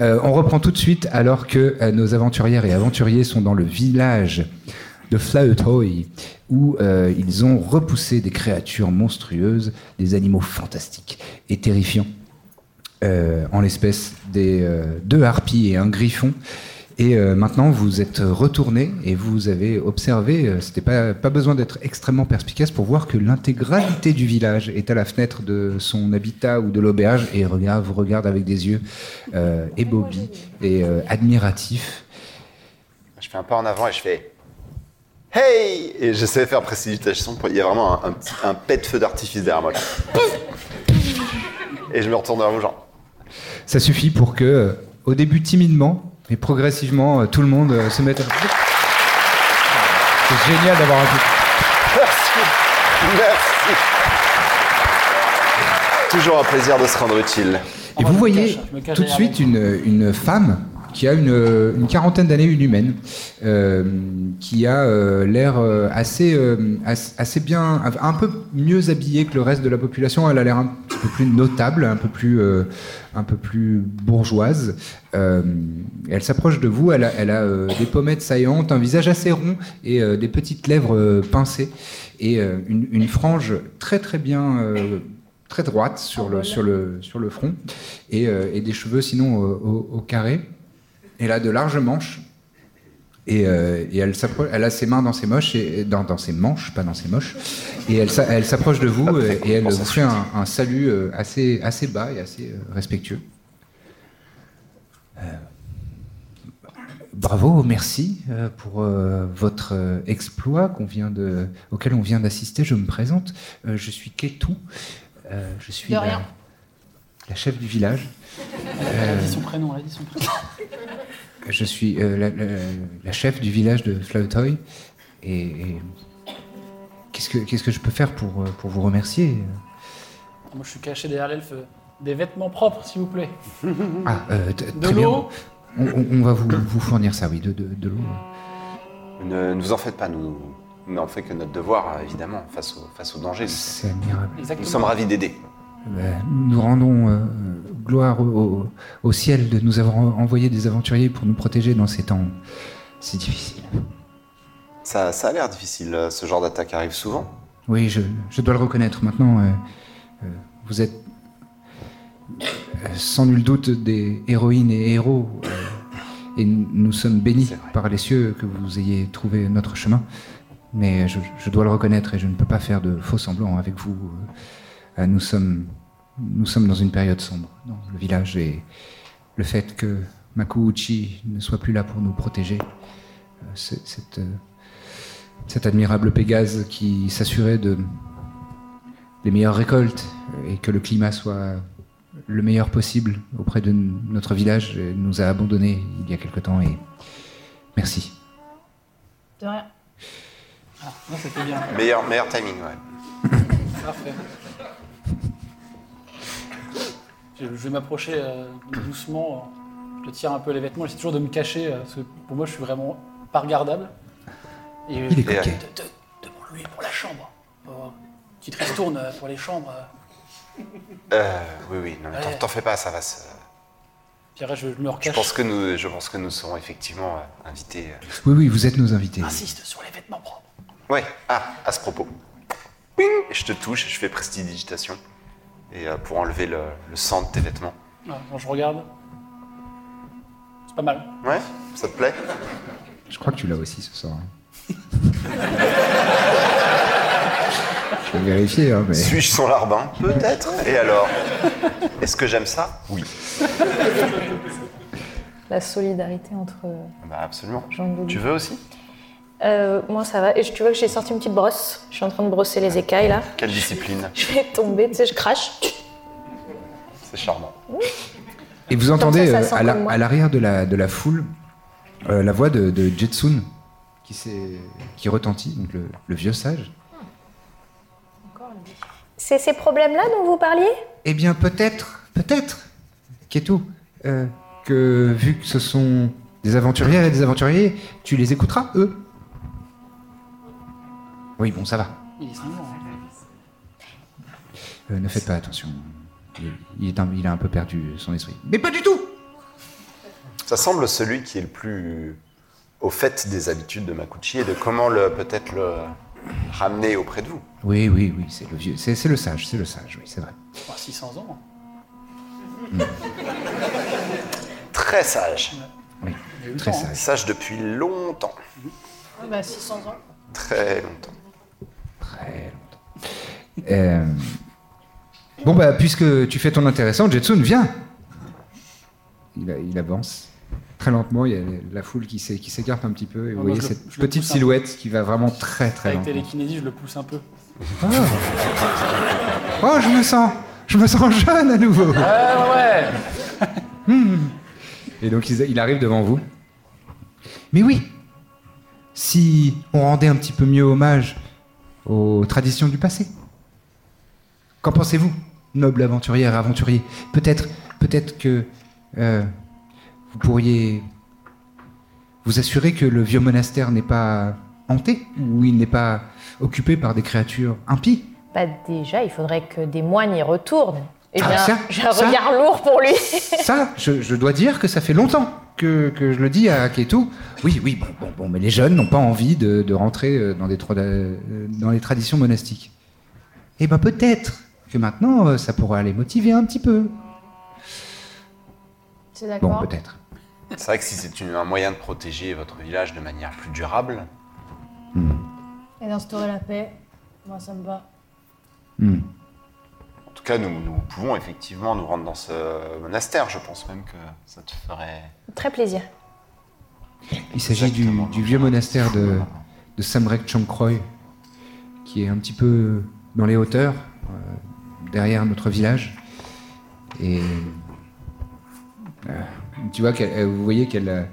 Euh, on reprend tout de suite alors que euh, nos aventurières et aventuriers sont dans le village de Flautoy où euh, ils ont repoussé des créatures monstrueuses, des animaux fantastiques et terrifiants, en l'espèce des deux harpies et un griffon. Et euh, maintenant, vous êtes retourné et vous avez observé, euh, c'était pas, pas besoin d'être extrêmement perspicace pour voir que l'intégralité du village est à la fenêtre de son habitat ou de l'auberge et regarde, vous regarde avec des yeux euh, ébobis et euh, admiratifs. Je fais un pas en avant et je fais Hey Et j'essaie de faire précipitation. Pour... Il y a vraiment un, un, petit- un pet de feu d'artifice derrière moi. Et je me retourne vers vous, genre. Ça suffit pour que, euh, au début timidement, et progressivement, euh, tout le monde euh, se mette à... C'est génial d'avoir un peu... Merci. Toujours un plaisir de se rendre utile. Et vous voyez cache, tout de suite une, une femme qui a une, une quarantaine d'années, une humaine, euh, qui a euh, l'air euh, assez, euh, assez, bien, un peu mieux habillée que le reste de la population. Elle a l'air un petit peu plus notable, un peu plus, un peu plus bourgeoise. Elle s'approche de vous, elle a, elle a des pommettes saillantes, un visage assez rond et des petites lèvres pincées et une, une frange très très bien très droite sur le, sur le, sur le front et, et des cheveux sinon au, au- au carré. Elle a de larges manches et, euh, et elle, a ses mains dans ses, moches et, dans, dans ses manches, pas dans ses moches. Et elle, s'a- elle s'approche de vous et elle vous fait un, un salut euh, assez, assez bas et assez euh, respectueux. Euh, Bravo, merci pour euh, votre exploit qu'on vient de, auquel on vient d'assister. Je me présente, Euh, je suis Ketou, Euh, je suis De la, rien. la chef du village. Elle a dit son prénom, elle a dit son prénom. Je suis euh, la, la- la chef du village de Flautoy. Et, et qu'est-ce que qu'est-ce que je peux faire pour, euh, pour vous remercier? Moi, je suis caché derrière l'elfe. Des vêtements propres, s'il vous plaît. Ah, euh, t- De l'eau On, on- on va vous, vous fournir ça, oui, de, de, de l'eau. Ne, ne vous en faites pas, nous n'en fait que notre devoir, euh, évidemment, face au, face au danger. Nous, C'est admirable. nous sommes ravis d'aider. Ben, nous rendons euh, gloire au, ciel de nous avoir envoyé des aventuriers pour nous protéger dans ces temps si difficiles. Ça, ça a l'air difficile, euh, ce genre d'attaque arrive souvent. Oui, je, je dois le reconnaître. Maintenant, euh, euh, vous êtes euh, sans nul doute des héroïnes et héros. et nous sommes bénis par les cieux que vous ayez trouvé notre chemin. Mais je, je dois le reconnaître et je ne peux pas faire de faux semblants avec vous. Nous, sommes, nous sommes dans une période sombre dans le village et le fait que Makuuchi ne soit plus là pour nous protéger, euh, c'est- cette, euh, cet admirable Pégase qui s'assurait de les meilleures récoltes et que le climat soit le meilleur possible auprès de notre village euh, nous a abandonnés il y a quelque temps et merci. De rien. Ah, non, bien. Meilleur, meilleur timing, ouais. Parfait. Je, je vais m'approcher euh, doucement. euh, Je tire un peu les vêtements. J'essaie toujours de me cacher. euh, parce que pour moi, je suis vraiment pas regardable. Et Il est coquet. De- de- Demande-lui pour la chambre. Pour- Petite ristourne euh, pour les chambres. euh. Oui, oui, non, mais t'en- Ouais. t'en fais pas, ça va se... Puis après, je, je me Je recache. pense que nous, je pense que nous serons effectivement euh, invités. euh. Oui, oui, vous êtes nos invités. Insiste sur les vêtements propres. Ouais. Ah, à ce propos. Ping je te touche, je fais prestidigitation. Et euh, pour enlever le, le sang de tes vêtements. Ouais, quand je regarde. C'est pas mal. Ouais Ça te plaît? Je crois que tu l'as aussi ce soir. hein. Je vais vérifier, hein, mais. Suis-je son larbin? Peut-être. Et alors? Est-ce que j'aime ça? Oui. La solidarité entre Bah absolument. Tu veux aussi? Euh, moi, ça va. Et je- tu vois que j'ai sorti une petite brosse. Je suis en train de brosser les écailles, là. Quelle discipline Je vais tomber, tu sais, je crache. C'est charmant. Et vous entendez ça, ça euh, à la- l'arrière de la, de la foule euh, la voix de, de Jetsun qui, s'est- qui retentit, donc le, le vieux sage. C'est ces problèmes-là dont vous parliez? Eh bien, peut-être, peut-être, Keto, euh, que vu que ce sont des aventurières et des aventuriers, tu les écouteras, eux? Oui, bon, ça va. Il est cinglant, hein. Euh, ne faites pas attention. Il, il est un, il a un peu perdu son esprit. Mais pas du tout Ça semble celui qui est le plus au fait des habitudes de Makuchi et de comment le peut-être le ramener auprès de vous. Oui, oui, oui, c'est le vieux. C'est c'est le sage, c'est le sage, oui, c'est vrai. Oh, 600 ans. Très sage. Oui, très sage. Sage depuis longtemps. Bah, 600 ans. Très longtemps. Très longtemps. Euh, Bon, bah, puisque tu fais ton intéressant, Jetsun, viens il, avance très lentement, il y a la foule qui s'é- qui s'écarte un petit peu, et vous moi, voyez cette le petite silhouette qui va vraiment très très Avec lentement. télékinésie, je le pousse un peu. Oh, je me sens, je me sens jeune à nouveau. Ah ouais Et donc il, il arrive devant vous. Mais oui, si on rendait un petit peu mieux hommage aux traditions du passé. Qu'en pensez-vous, noble aventurière, aventurier? Peut-être, peut-être que euh, vous pourriez vous assurer que le vieux monastère n'est pas hanté ou il n'est pas occupé par des créatures impies? Bah, déjà, il faudrait que des moines y retournent. Eh Ah, bien, j'ai un ça. regard lourd pour lui. Ça, je, je dois dire que ça fait longtemps que, que je le dis à Ketu. Oui, oui, bon, bon, bon, mais les jeunes n'ont pas envie de, de rentrer euh, dans, des, euh, dans les traditions monastiques. Eh ben peut-être que maintenant, euh, ça pourra les motiver un petit peu. C'est Bon, d'accord. peut-être. C'est vrai que si c'est une- un moyen de protéger votre village de manière plus durable, Et d'instaurer la paix, moi ça me va. Hmm. Cas, nous, nous pouvons effectivement nous rendre dans ce monastère. Je pense même que ça te ferait. Très plaisir. Il s'agit du, vieux monastère de, de Samrek Chongkroy, qui est un petit peu dans les hauteurs, euh, derrière notre village. Et euh, tu vois, euh, vous voyez qu'elle a,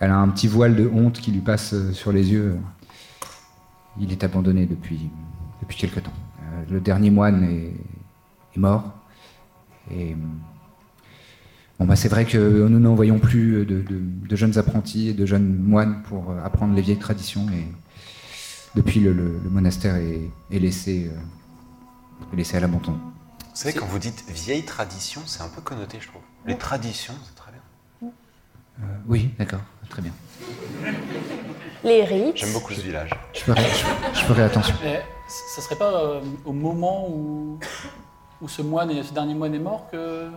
elle a un petit voile de honte qui lui passe sur les yeux. Il est abandonné depuis, depuis quelque temps. Euh, le dernier moine est, est mort. Et Bon, bah, c'est vrai que nous n'envoyons plus de, de- de jeunes apprentis et de jeunes moines pour euh, apprendre les vieilles traditions. Et depuis, le, le- le monastère est, est laissé, euh, est laissé à l'abandon. Vous savez, quand vous dites vieille tradition, c'est un peu connoté, je trouve. Les traditions, c'est très bien. Euh, oui, d'accord, très bien. Les rites. J'aime beaucoup ce village. Je ferai, je- je ferai attention. Mais ça serait pas euh, au moment où, où ce moine et ce dernier moine est mort que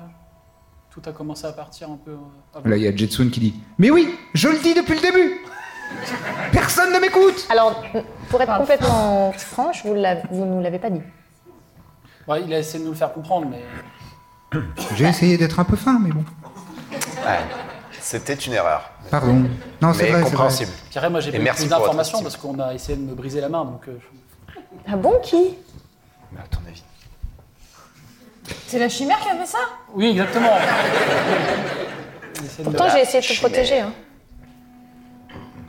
tout a commencé à partir un peu euh, avant Là, il y a Jetsun qui dit Mais oui, je le dis depuis le début Personne ne m'écoute Alors, pour être complètement franche, vous ne vous nous l'avez pas dit. Ouais, il a essayé de nous le faire comprendre, mais J'ai essayé d'être un peu fin, mais bon. Ouais. C'était une erreur. Pardon. Non, c'est vrai, c'est vrai. compréhensible. Après, moi j'ai pas eu d'informations parce qu'on a essayé de me briser la main, donc euh, je- Ah bon, qui? Mais à ton avis. C'est la chimère qui a fait ça Oui, exactement. Pourtant, j'ai essayé de te protéger. hein.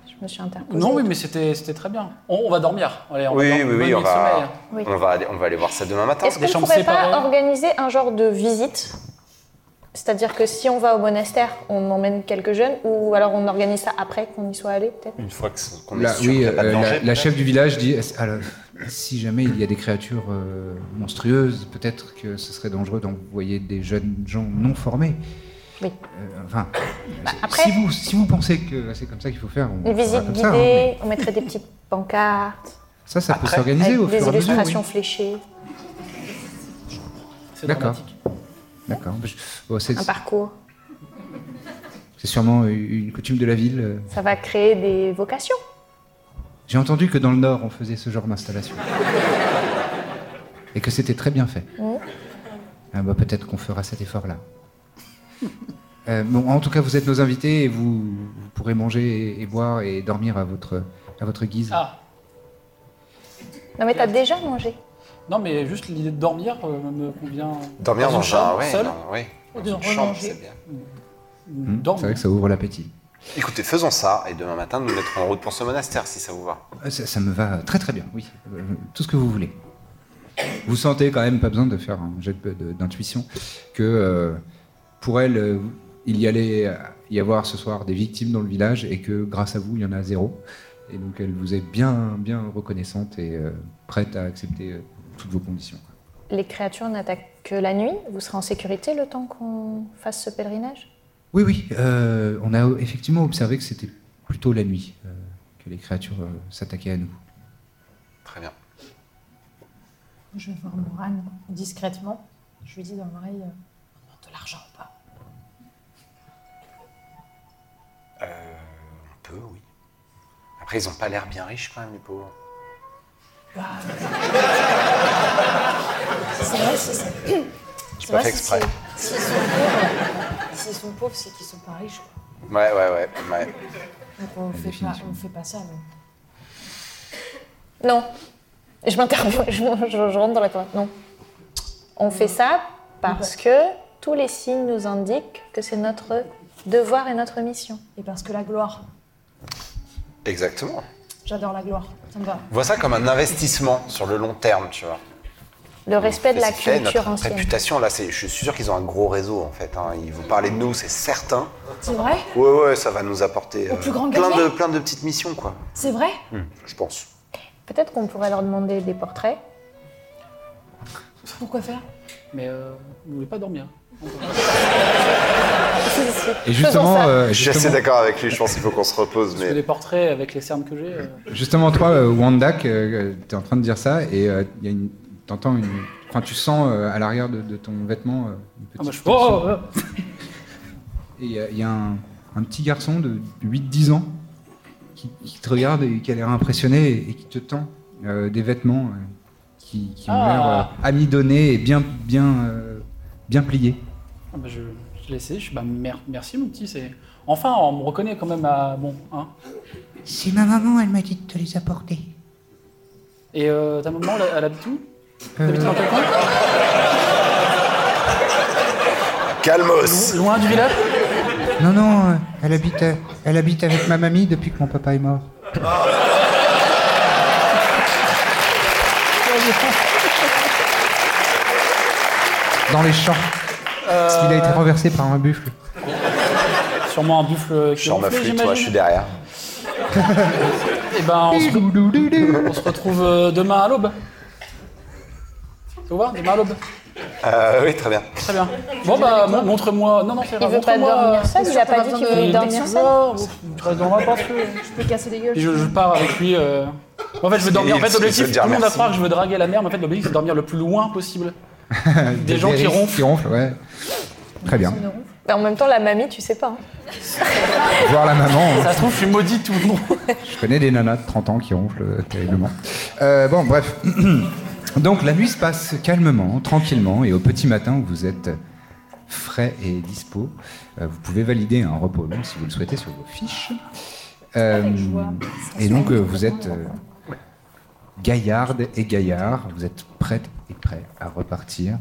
Je me suis interposée. Non, oui, mais c'était c'était très bien. On, on va dormir. Allez, on Oui, va oui, dormir. oui, on sommeil, va, hein. Oui. on, va aller, on va aller voir ça demain matin. Est-ce qu'on ne pourrait pas séparées. organiser un genre de visite C'est-à-dire que si on va au monastère, on emmène quelques jeunes ou alors on organise ça après qu'on y soit allé, peut-être? Une fois que- qu'on est Là, sûr oui, qu'il n'y a pas de euh, la- la, chef du village dit alors, si jamais il y a des créatures euh, monstrueuses, peut-être que ce serait dangereux d'envoyer des jeunes gens non formés. Oui. Euh, enfin, Bah, si- après- si, vous, si vous pensez que c'est comme ça qu'il faut faire, on Une visite comme ça, hein, guidée, on mettrait des petites pancartes, ça, ça peut s'organiser au des fur et à mesure. illustrations oui. fléchées, C'est D'accord. D'accord. Je- bon, c'est un parcours. c'est sûrement une coutume de la ville. euh. Ça va créer des vocations. J'ai entendu que dans le Nord, on faisait ce genre d'installation. Et que c'était très bien fait. Ah bah, Peut-être qu'on fera cet effort-là. Euh, bon, en tout cas, vous êtes nos invités et vous, vous pourrez manger et, et boire et dormir à votre, à votre guise. Ah, Non mais t'as déjà mangé. Non, mais juste l'idée de dormir euh, me convient. Dormir dans, une un, chambre, ouais, seul. dans- ouais, dans De une chambre, remanger. c'est bien. Hmm, Dormir. C'est vrai que ça ouvre l'appétit. Écoutez, faisons ça et demain matin, nous mettrons en route pour ce monastère si ça vous va. Euh, Ça, ça me va très très bien, oui. Euh, tout ce que vous voulez. Vous sentez quand même, pas besoin de faire un jet de- de- d'intuition, que euh, pour elle, euh, il y allait y avoir ce soir des victimes dans le village et que grâce à vous, il y en a zéro. Et donc elle vous est bien, bien reconnaissante et euh, prête à accepter euh, toutes vos conditions. Les créatures n'attaquent que la nuit. Vous serez en sécurité le temps qu'on fasse ce pèlerinage? Oui, oui, euh, on a effectivement observé que c'était plutôt la nuit euh, que les créatures euh, s'attaquaient à nous. Très bien. Je vais voir Morane discrètement. Je lui dis dans l'oreille euh, on demande de l'argent ou pas Euh, on peut, oui. Après, ils ont pas l'air bien riches quand même, les pauvres. C'est vrai, c'est ça. J'ai pas fait exprès. S'ils sont pauvres, s'ils sont pauvres, c'est qu'ils sont pas riches. Quoi. Ouais, ouais, ouais. ouais. Donc on fait, pas, on fait pas ça. non. Non. Je m'interromps, je, je- je rentre dans la conversation. Non. On fait ça parce que tous les signes nous indiquent que c'est notre devoir et notre mission. Et parce que la gloire, Exactement. J'adore la gloire. Ça me va. Vois ça comme un investissement sur le long terme, tu vois. Le respect de la culture notre ancienne. réputation, là, c'est, je suis sûr qu'ils ont un gros réseau, en fait. hein. Ils vont parler de nous, c'est certain. C'est vrai? Ouais, ouais, ça va nous apporter euh, Au plus grand plein, de, plein de petites missions, quoi. C'est vrai? Hmm, je pense. Peut-être qu'on pourrait leur demander des portraits. Pourquoi faire? Mais euh, vous voulez pas dormir Et justement, euh, Je suis assez d'accord avec lui, je pense qu'il faut qu'on se repose, Parce que mais... des portraits avec les cernes que j'ai. euh, Justement, toi, euh, Wandak, tu es en train de dire ça et euh, il y a une, t'entends une, enfin, tu sens euh, à l'arrière de, de ton vêtement euh, une Ah, moi, petite je... oh, oh, oh. et il y a, il y a un, un petit garçon de 8-10 ans qui, qui te regarde et qui a l'air impressionné et, et qui te tend euh, des vêtements euh, qui, qui ont Ah. l'air euh, amidonnés et bien, bien, euh, bien pliés. Ah, bah, je, je l'ai essayé, je suis bah, mer- merci mon petit. C'est... Enfin, on me reconnaît quand même à. Bon, hein. C'est ma maman, elle m'a dit de te les apporter. Et euh, ta maman, elle, elle habite où? Euh, T'habites dans quel coin? Calmos Loin du village? Non, non, euh, elle habite, euh, elle habite avec ma mamie depuis que mon papa est mort. Dans les champs. Parce qu'il a été renversé par un buffle. Sûrement un buffle qui sors ma flûte, moi, je suis derrière. Et ben, on se, on se retrouve euh, demain à l'aube. Ça vous va Demain à l'aube Euh, oui, très bien. Très bien. Bon, bah, mon- montre-moi. Non, non, c'est Il veut pas dormir seul, il a pas dit qu'il voulait dormir seul. Je reste dans ma porte. Je peux casser des gueules. Je, je pars avec lui. euh. En fait, je veux dormir. En fait, l'objectif, tout le monde va croire que je veux draguer la mer, mais en fait, l'objectif, c'est de dormir le plus loin possible. Des gens qui Des ronflent. Qui ronflent, ouais. Très bien. Mais en même temps, la mamie, tu sais pas. hein. Voir la maman. hein. Ça se trouve, je suis maudit tout le monde. Je connais des nanas de 30 ans qui ronflent euh, terriblement. Euh, bon, bref. Donc la nuit se passe calmement, tranquillement, et au petit matin, vous êtes frais et dispo. Euh, vous pouvez valider un repos long si vous le souhaitez sur vos fiches. Euh, et donc euh, vous êtes euh, gaillarde et gaillard, vous êtes prête et prêt à repartir.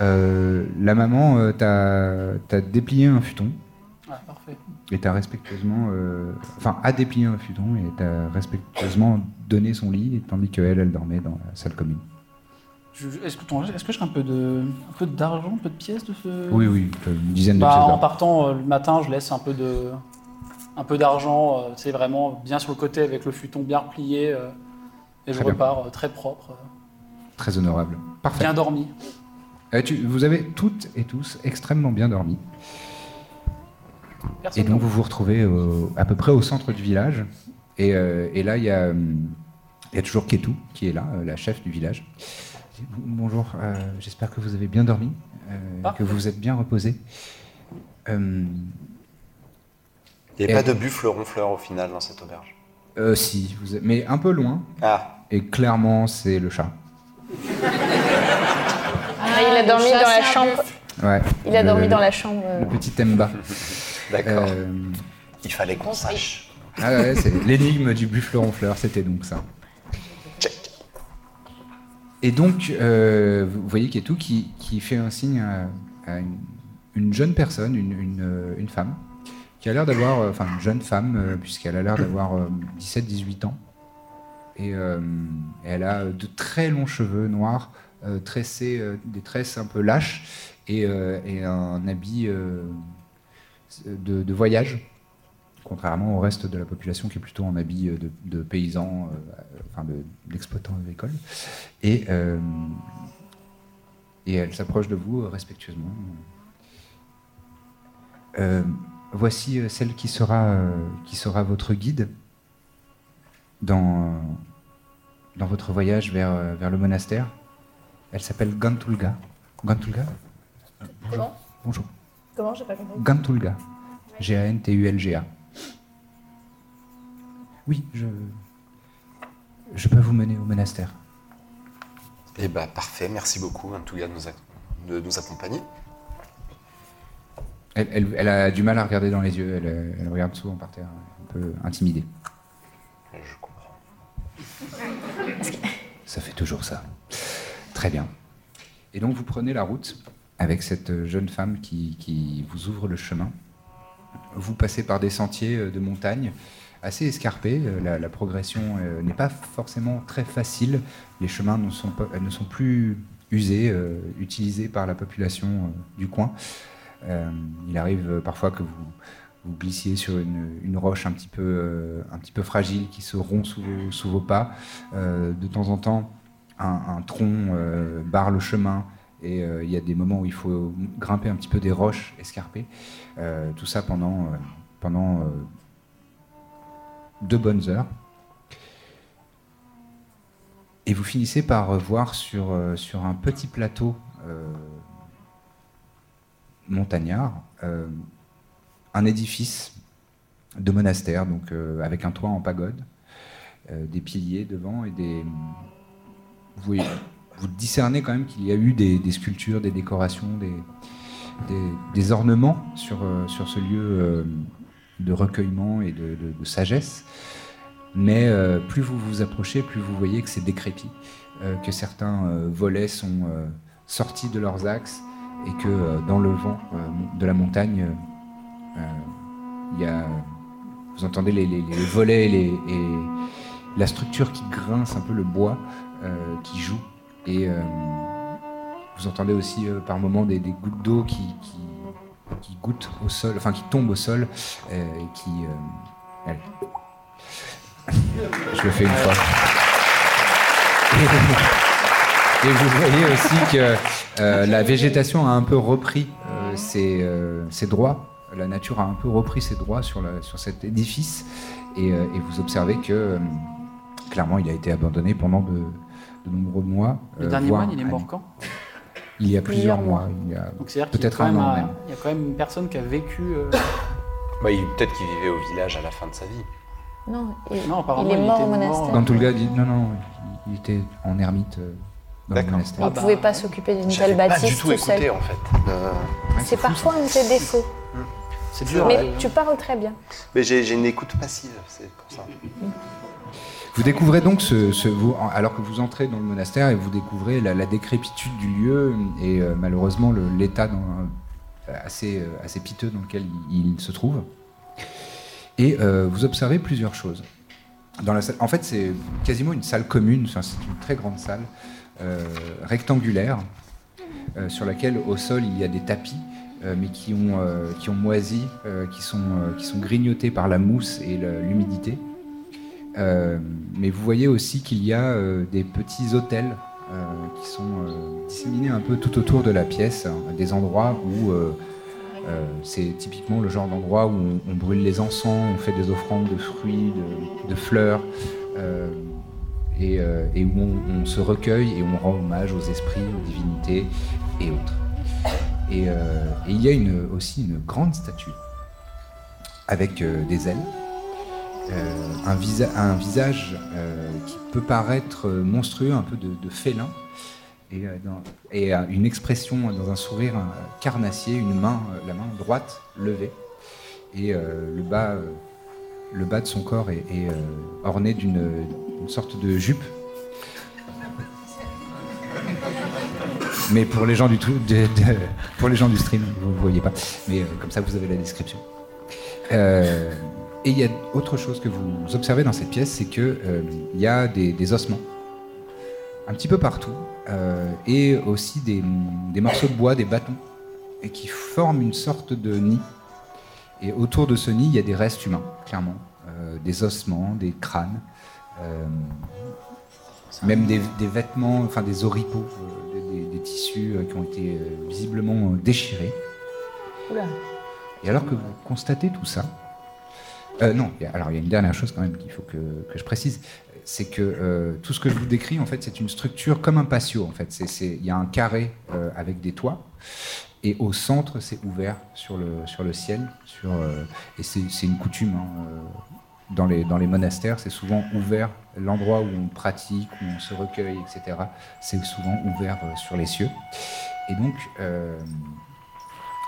Euh, la maman euh, t'a déplié un futon. Ah, parfait. Et t'as respectueusement, euh, enfin, a déplié un futon et t'as respectueusement donné son lit, tandis qu'elle, elle dormait dans la salle commune. Est-ce que, ton- est-ce que j'ai un peu de, un peu d'argent, un peu de pièces de ce. Oui, oui, une dizaine de Bah, pièces en partant euh, le matin, je laisse un peu de, un peu d'argent, euh, tu sais, vraiment bien sur le côté avec le futon bien replié, euh, et je Très repars euh, très propre, euh, Très honorable. Parfait. bien dormi. Euh, tu- vous avez toutes et tous extrêmement bien dormi. Personne Et donc vous vous retrouvez au- à peu près au centre du village. Et, euh, et là, il y, a, il y a toujours Ketou qui est là, euh, la chef du village. Bonjour, euh, j'espère que vous avez bien dormi, euh, que vous vous êtes bien reposé. Il n'y Et- avait pas de buffle ronfleur au final dans cette auberge. euh, si, vous êtes- mais un peu loin. Ah, Et clairement, c'est le chat. Ah, il a dormi le chat, dans la chambre. Ouais, Il a le- dormi dans la chambre. euh, Le petit Temba. d'accord. Euh, Il fallait qu'on sache. ah ouais, c'est l'énigme du buffle ronfleur, c'était donc ça. Check. Et donc, euh, vous voyez Ketou qui, qui fait un signe à, à une, une jeune personne, une, une, euh, une femme, qui a l'air d'avoir, euh, enfin une jeune femme, euh, puisqu'elle a l'air d'avoir 17-18 ans. Et euh, elle a de très longs cheveux noirs, euh, tressés, euh, des tresses un peu lâches, et, euh, un habit euh, de, de voyage, contrairement au reste de la population qui est plutôt en habit euh, de, de paysans, euh, enfin de- d'exploitants agricoles. Et, euh, et elle s'approche de vous euh, respectueusement. Euh, voici euh, celle qui sera, euh, qui sera votre guide dans, euh, dans votre voyage vers, vers le monastère. Elle s'appelle Gantulga. Gantulga Comment? Bonjour. Comment? J'ai pas compris. Gantulga. G-A-N-T-U-L-G-A. Oui, je. Je peux vous mener au monastère. Eh bah parfait, merci beaucoup en tout cas de nous, de nous accompagner. Elle, elle- elle a du mal à regarder dans les yeux, elle, elle regarde souvent par terre, un peu intimidée. Je comprends. Ça fait toujours ça. Très bien. Et donc vous prenez la route avec cette jeune femme qui, qui vous ouvre le chemin. Vous passez par des sentiers euh, de montagne assez escarpés. Euh, La, la progression euh, n'est pas forcément très facile. Les chemins ne sont, pas- ne sont plus usés, utilisés par la population du coin. Euh, il arrive parfois que vous, glissiez sur une, roche un petit, peu, euh, un petit peu fragile qui se rompt sous vos, pas. Euh, de temps en temps, un, tronc barre le chemin et il y a des moments où il faut grimper un petit peu des roches escarpées. Tout ça pendant, euh, deux bonnes heures. Et vous finissez par voir sur, un petit plateau montagnard euh, un édifice de monastère, donc euh, avec un toit en pagode, euh, des piliers devant et des. Vous, discernez quand même qu'il y a eu des, sculptures, des décorations, des, ornements sur, sur ce lieu de recueillement et de, sagesse. Mais plus vous vous approchez, plus vous voyez que c'est décrépit, que certains volets sont sortis de leurs axes et que euh, dans le vent euh, de la montagne, euh, euh, il y a, vous entendez les, volets et, la structure qui grince un peu le bois, qui joue. Et vous entendez aussi par moments des, gouttes d'eau qui, qui, goûtent au sol, enfin qui tombent au sol et qui. Je le fais une fois. Et vous voyez aussi que euh, la végétation a un peu repris euh, ses, euh, ses droits. La nature a un peu repris ses droits sur, la- sur cet édifice. Et, euh, et vous observez que, euh, clairement, il a été abandonné pendant de, de nombreux mois. Le euh, dernier moine, il est mort quand? Il y a plusieurs mois. mois. Il y a Donc c'est-à-dire qu'il y, a peut-être quand un même an même. il y a quand même une personne qui a vécu. euh, Bah, Peut-être qu'il vivait au village à la fin de sa vie. Non, il, Non, apparemment, il est il mort était au mort. monastère. Gantulga dit non, non, il, était en ermite euh, dans le D'accord. ne Ah bah, pouvait pas s'occuper d'une telle pas bâtisse du tout tout écouté seul. en fait. Euh, Ouais, C'est parfois un de tes défauts. C'est dur. Mais tu parles très bien. Mais j'ai une écoute passive, c'est pour ça. Vous découvrez donc ce, ce- vous- alors que vous entrez dans le monastère et vous découvrez la, la décrépitude du lieu et euh, malheureusement l'état euh, assez, euh, assez piteux dans lequel il, il se trouve. Et euh, vous observez plusieurs choses. Dans la salle, en fait, c'est quasiment une salle commune. enfin, c'est une très grande salle euh, rectangulaire euh, sur laquelle au sol il y a des tapis. euh, mais qui ont, euh, qui ont moisi, euh, qui, sont, euh, grignotés par la mousse et l'humidité. Euh, mais vous voyez aussi qu'il y a euh, des petits euh, qui sont euh, disséminés un peu tout autour de la pièce, hein, des endroits où euh, euh, c'est typiquement le genre d'endroit où on, brûle les encens, on fait des offrandes de fruits, de, fleurs, euh, et, euh, et où on, se recueille et on rend hommage aux esprits, aux divinités et autres. Et, euh, il y a aussi une grande statue avec euh, des ailes, un, visa- un visage qui peut paraître monstrueux, un peu de, félin, et, une expression dans un sourire carnassier, une main, la main droite levée, et le, bas, de son corps est, orné d'une une sorte de jupe. Mais pour les gens du tout, pour les gens du stream, vous ne voyez pas. Mais euh, comme ça, vous avez la description. Euh, et il y a autre chose que vous observez dans cette pièce, c'est que euh, il y a des, ossements un petit peu partout, et aussi des, morceaux de bois, des bâtons, et qui forment une sorte de nid. Et autour de ce nid, il y a des restes humains, clairement, des ossements, des crânes, même des, des vêtements, enfin des oripeaux, euh, des, tissus euh, qui ont été euh, visiblement euh, déchirés. Oula. Et alors que vous constatez tout ça, euh, non, alors il y a une dernière chose quand même qu'il faut que, que je précise, c'est que euh, tout ce que je vous décris, en fait, c'est une structure comme un patio. En fait, il y a un carré euh, avec des toits, et au centre, c'est ouvert sur le sur le ciel, sur euh, et c'est une coutume. hein, euh, dans les, dans les monastères, c'est souvent ouvert, l'endroit où on pratique, où on se recueille, etc. C'est souvent ouvert euh, sur les cieux. Et donc, euh,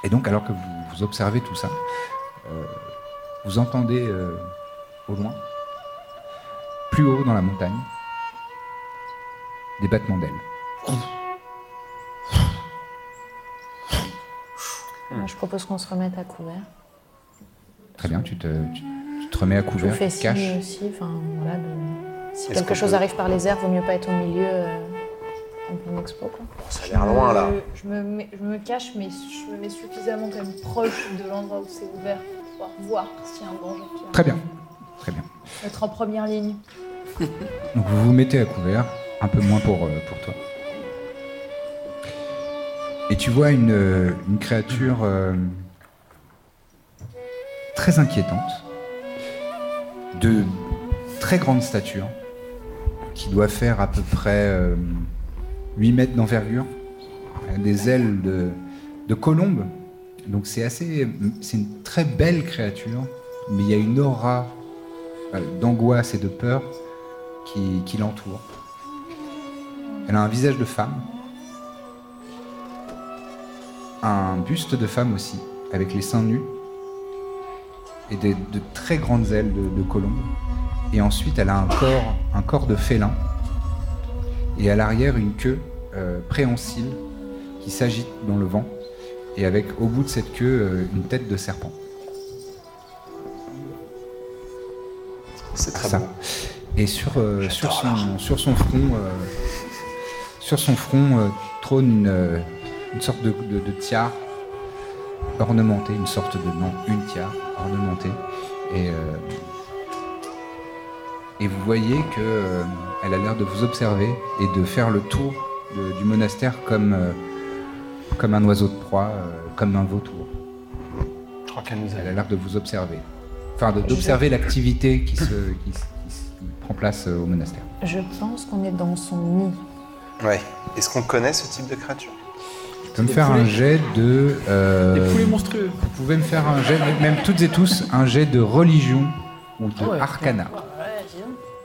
et donc, alors que vous, vous observez tout ça, euh, vous entendez euh, au loin, plus haut dans la montagne, des battements d'ailes. Je propose qu'on se remette à couvert. Très bien, tu te, tu te remets à Je couvert, fais aussi. Enfin, voilà, de- Si quelque chose peut- arrive par les airs, vaut mieux pas être au milieu euh, en plein expo. Quoi. Ça a l'air loin là. Je, je me mets- je me cache, mais je me mets suffisamment quand même proche de l'endroit où c'est ouvert pour pouvoir voir s'il y a un danger. qui Très arrive. bien, très bien. Être en première ligne. Donc vous vous mettez à couvert, un peu moins pour, euh, pour toi. Et tu vois une, euh, une créature euh, très inquiétante, de très grande stature, qui doit faire à peu près euh, 8 mètres d'envergure, euh, des ailes de, colombe. Donc c'est assez, c'est une très belle créature, mais il y a une aura euh, d'angoisse et de peur qui l'entoure. Elle a un visage de femme, un buste de femme aussi, avec les seins nus, et des- de très grandes ailes de, de colombe. Et ensuite, elle a un corps, un corps de félin, et à l'arrière, une queue euh, préhensile qui s'agite dans le vent, et avec au bout de cette queue, euh, une tête de serpent. C'est très Ça. Et sur, euh, sur, son, sur son front, sur son front trône une, une sorte de, de, de tiare ornementée, une sorte de non, une tiare ornementée. Et, euh, et vous voyez que euh, elle a l'air de vous observer et de faire le tour de- du monastère comme, euh, comme un oiseau de proie, euh, comme un vautour. Je crois qu'elle nous Elle a l'air de vous observer. Enfin, de- d'observer l'activité qui, se, qui, prend place au monastère. Je pense qu'on est dans son nid. Ouais. Est-ce qu'on connaît ce type de créature? Tu peux me Des faire un poulets. jet de. euh, Des poulets monstrueux. Vous pouvez me faire un jet, même toutes et tous, un jet de religion ou de Ah ouais. arcana,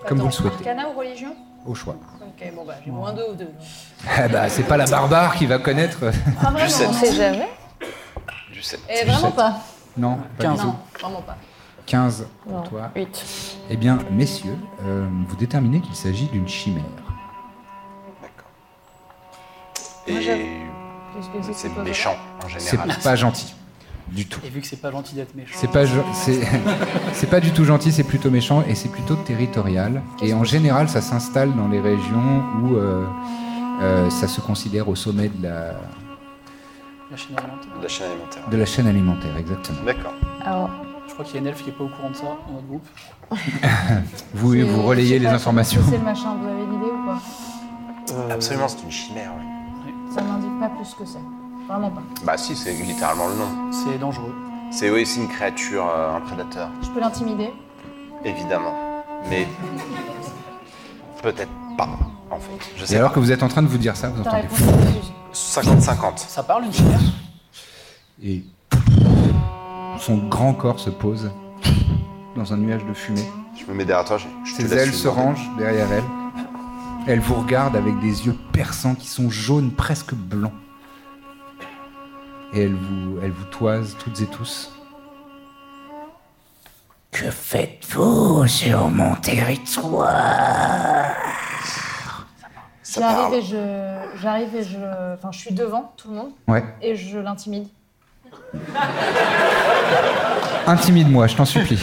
comme vous le souhaitez, Arcana ou religion au choix. Ok, bon bah j'ai moins deux ou deux. Ah bah, c'est pas la barbare qui va connaître. Ah vraiment sept. On sait jamais. Du 7. Et vraiment pas. Non, pas 15. du tout. Non, vraiment pas. 15 Non, pour toi. 8. Eh bien, messieurs, euh, vous déterminez qu'il s'agit d'une chimère. D'accord. Moi, Et j'avoue. C'est c'est méchant en C'est général. pas gentil. Du tout. Et vu que c'est pas gentil d'être méchant. C'est pas, c'est, c'est pas du tout gentil, c'est plutôt méchant et c'est plutôt territorial. Et en général, ça s'installe dans les régions où euh, euh, ça se considère au sommet de la, La chaîne alimentaire. De la chaîne alimentaire. de la chaîne alimentaire, exactement. D'accord. Alors, Je crois qu'il y a une elfe qui est pas au courant de ça dans notre groupe. Vous, C'est- vous relayez les pas, informations. C'est le machin, vous avez l'idée ou pas? Absolument, c'est une chimère. oui. Ça m'indique pas plus que c'est. Vraiment pas. Bah si, c'est littéralement le nom. C'est dangereux. C'est aussi une créature, euh, un prédateur, Je peux l'intimider? évidemment. Mais peut-être pas, en fait. Je Et sais alors pas. que vous êtes en train de vous dire ça, vous Ta entendez. réponse refuse. 50-50. Ça parle une chimère Et son grand corps se pose dans un nuage de fumée. Je me mets derrière toi. je- je te Ses laisse ailes se rangent derrière elle. Elle vous regarde avec des yeux perçants qui sont jaunes, presque blancs. Et elle vous, elle vous toise toutes et tous. Que faites-vous sur mon territoire? Ça J'arrive et je. J'arrive et je. Enfin, je suis devant tout le monde Ouais. et je l'intimide. Intimide-moi, je t'en supplie.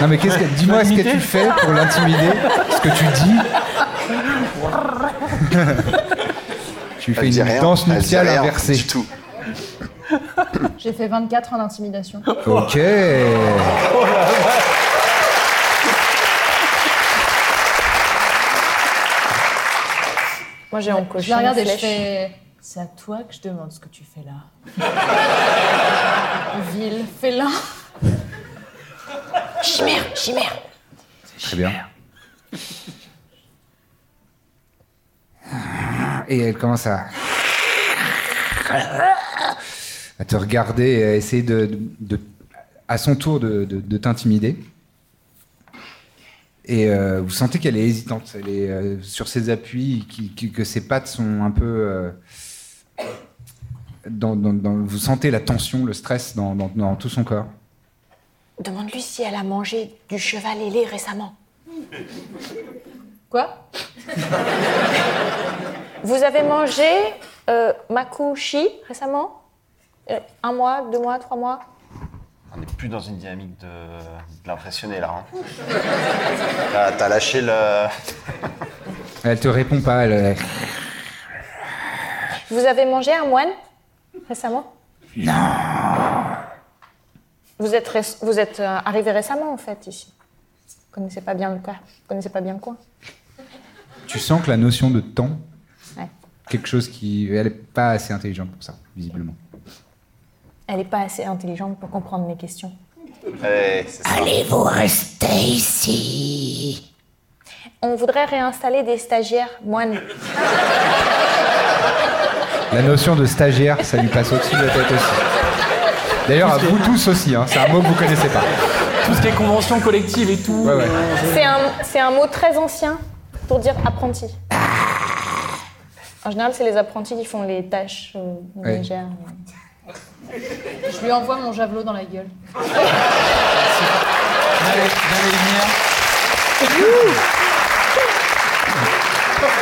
Non mais qu'est-ce que, dis-moi ce que tu fais pour l'intimider, ce que tu dis. tu fais une rien, danse nuptiale inversée. Du tout. J'ai fait 24 en intimidation. Ok. Moi, j'ai encoché Je la regarde et je fais. C'est à toi que je demande ce que tu fais là. Ville, félin. Chimère, chimère. Très bien. Et elle commence à te regarder à essayer de, à son tour de, de- de t'intimider. Et euh, vous sentez qu'elle est hésitante, elle est euh, sur ses appuis, que ses pattes sont un peu. euh, vous sentez la tension, le stress dans tout son corps. Demande-lui si elle a mangé du cheval ailé récemment. Quoi Vous avez mangé euh, makushi récemment Euh, Un mois, deux mois, trois mois On n'est plus dans une dynamique de, de l'impressionner là. hein. T'as- T'as lâché le. Elle te répond pas, elle, Vous avez mangé un moine récemment Non. Vous êtes, ré- vous êtes euh, arrivé récemment en fait ici. Vous connaissez pas bien le coin. Vous connaissez pas bien le coin. Tu sens que la notion de temps, Ouais. quelque chose qui. Elle n'est pas assez intelligente pour ça, visiblement. Elle n'est pas assez intelligente pour comprendre mes questions. Ouais. Allez-vous rester ici? On voudrait réinstaller des stagiaires moines. La notion de stagiaire, ça lui passe au-dessus de la tête aussi. D'ailleurs, à vous tous aussi, hein, c'est un mot que vous connaissez pas. Tout ce qui est convention collective et tout. Ouais, ouais. je- C'est un, c'est un mot très ancien pour dire apprenti. En général, c'est les apprentis qui font les tâches euh, ménagères. Je lui envoie mon javelot dans la gueule.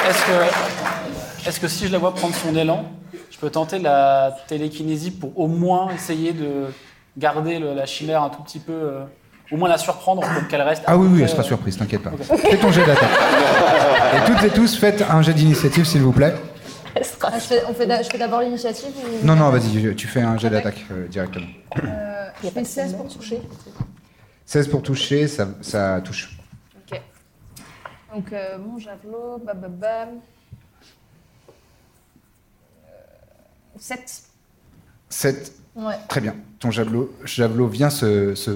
Est-ce que, est-ce que si je la vois prendre son élan, je peux tenter la télékinésie pour au moins essayer de garder le- la chimère un tout petit peu, euh, au moins la surprendre pour qu'elle reste. Ah oui, oui, elle sera euh, surprise, t'inquiète pas. Fais ton jet d'attaque. Et toutes et tous, faites un jet d'initiative, s'il vous plaît. Ah, fais, je fais d'abord l'initiative ou... Non, non, vas-y, tu fais un jet d'attaque euh, directement. Euh, je fais 16 pour toucher. 16 pour toucher, ça, ça touche. Ok. Donc, euh, mon javelot, bam bam bam. 7. 7, Ouais. très bien. Ton javelot, javelot vient se, se,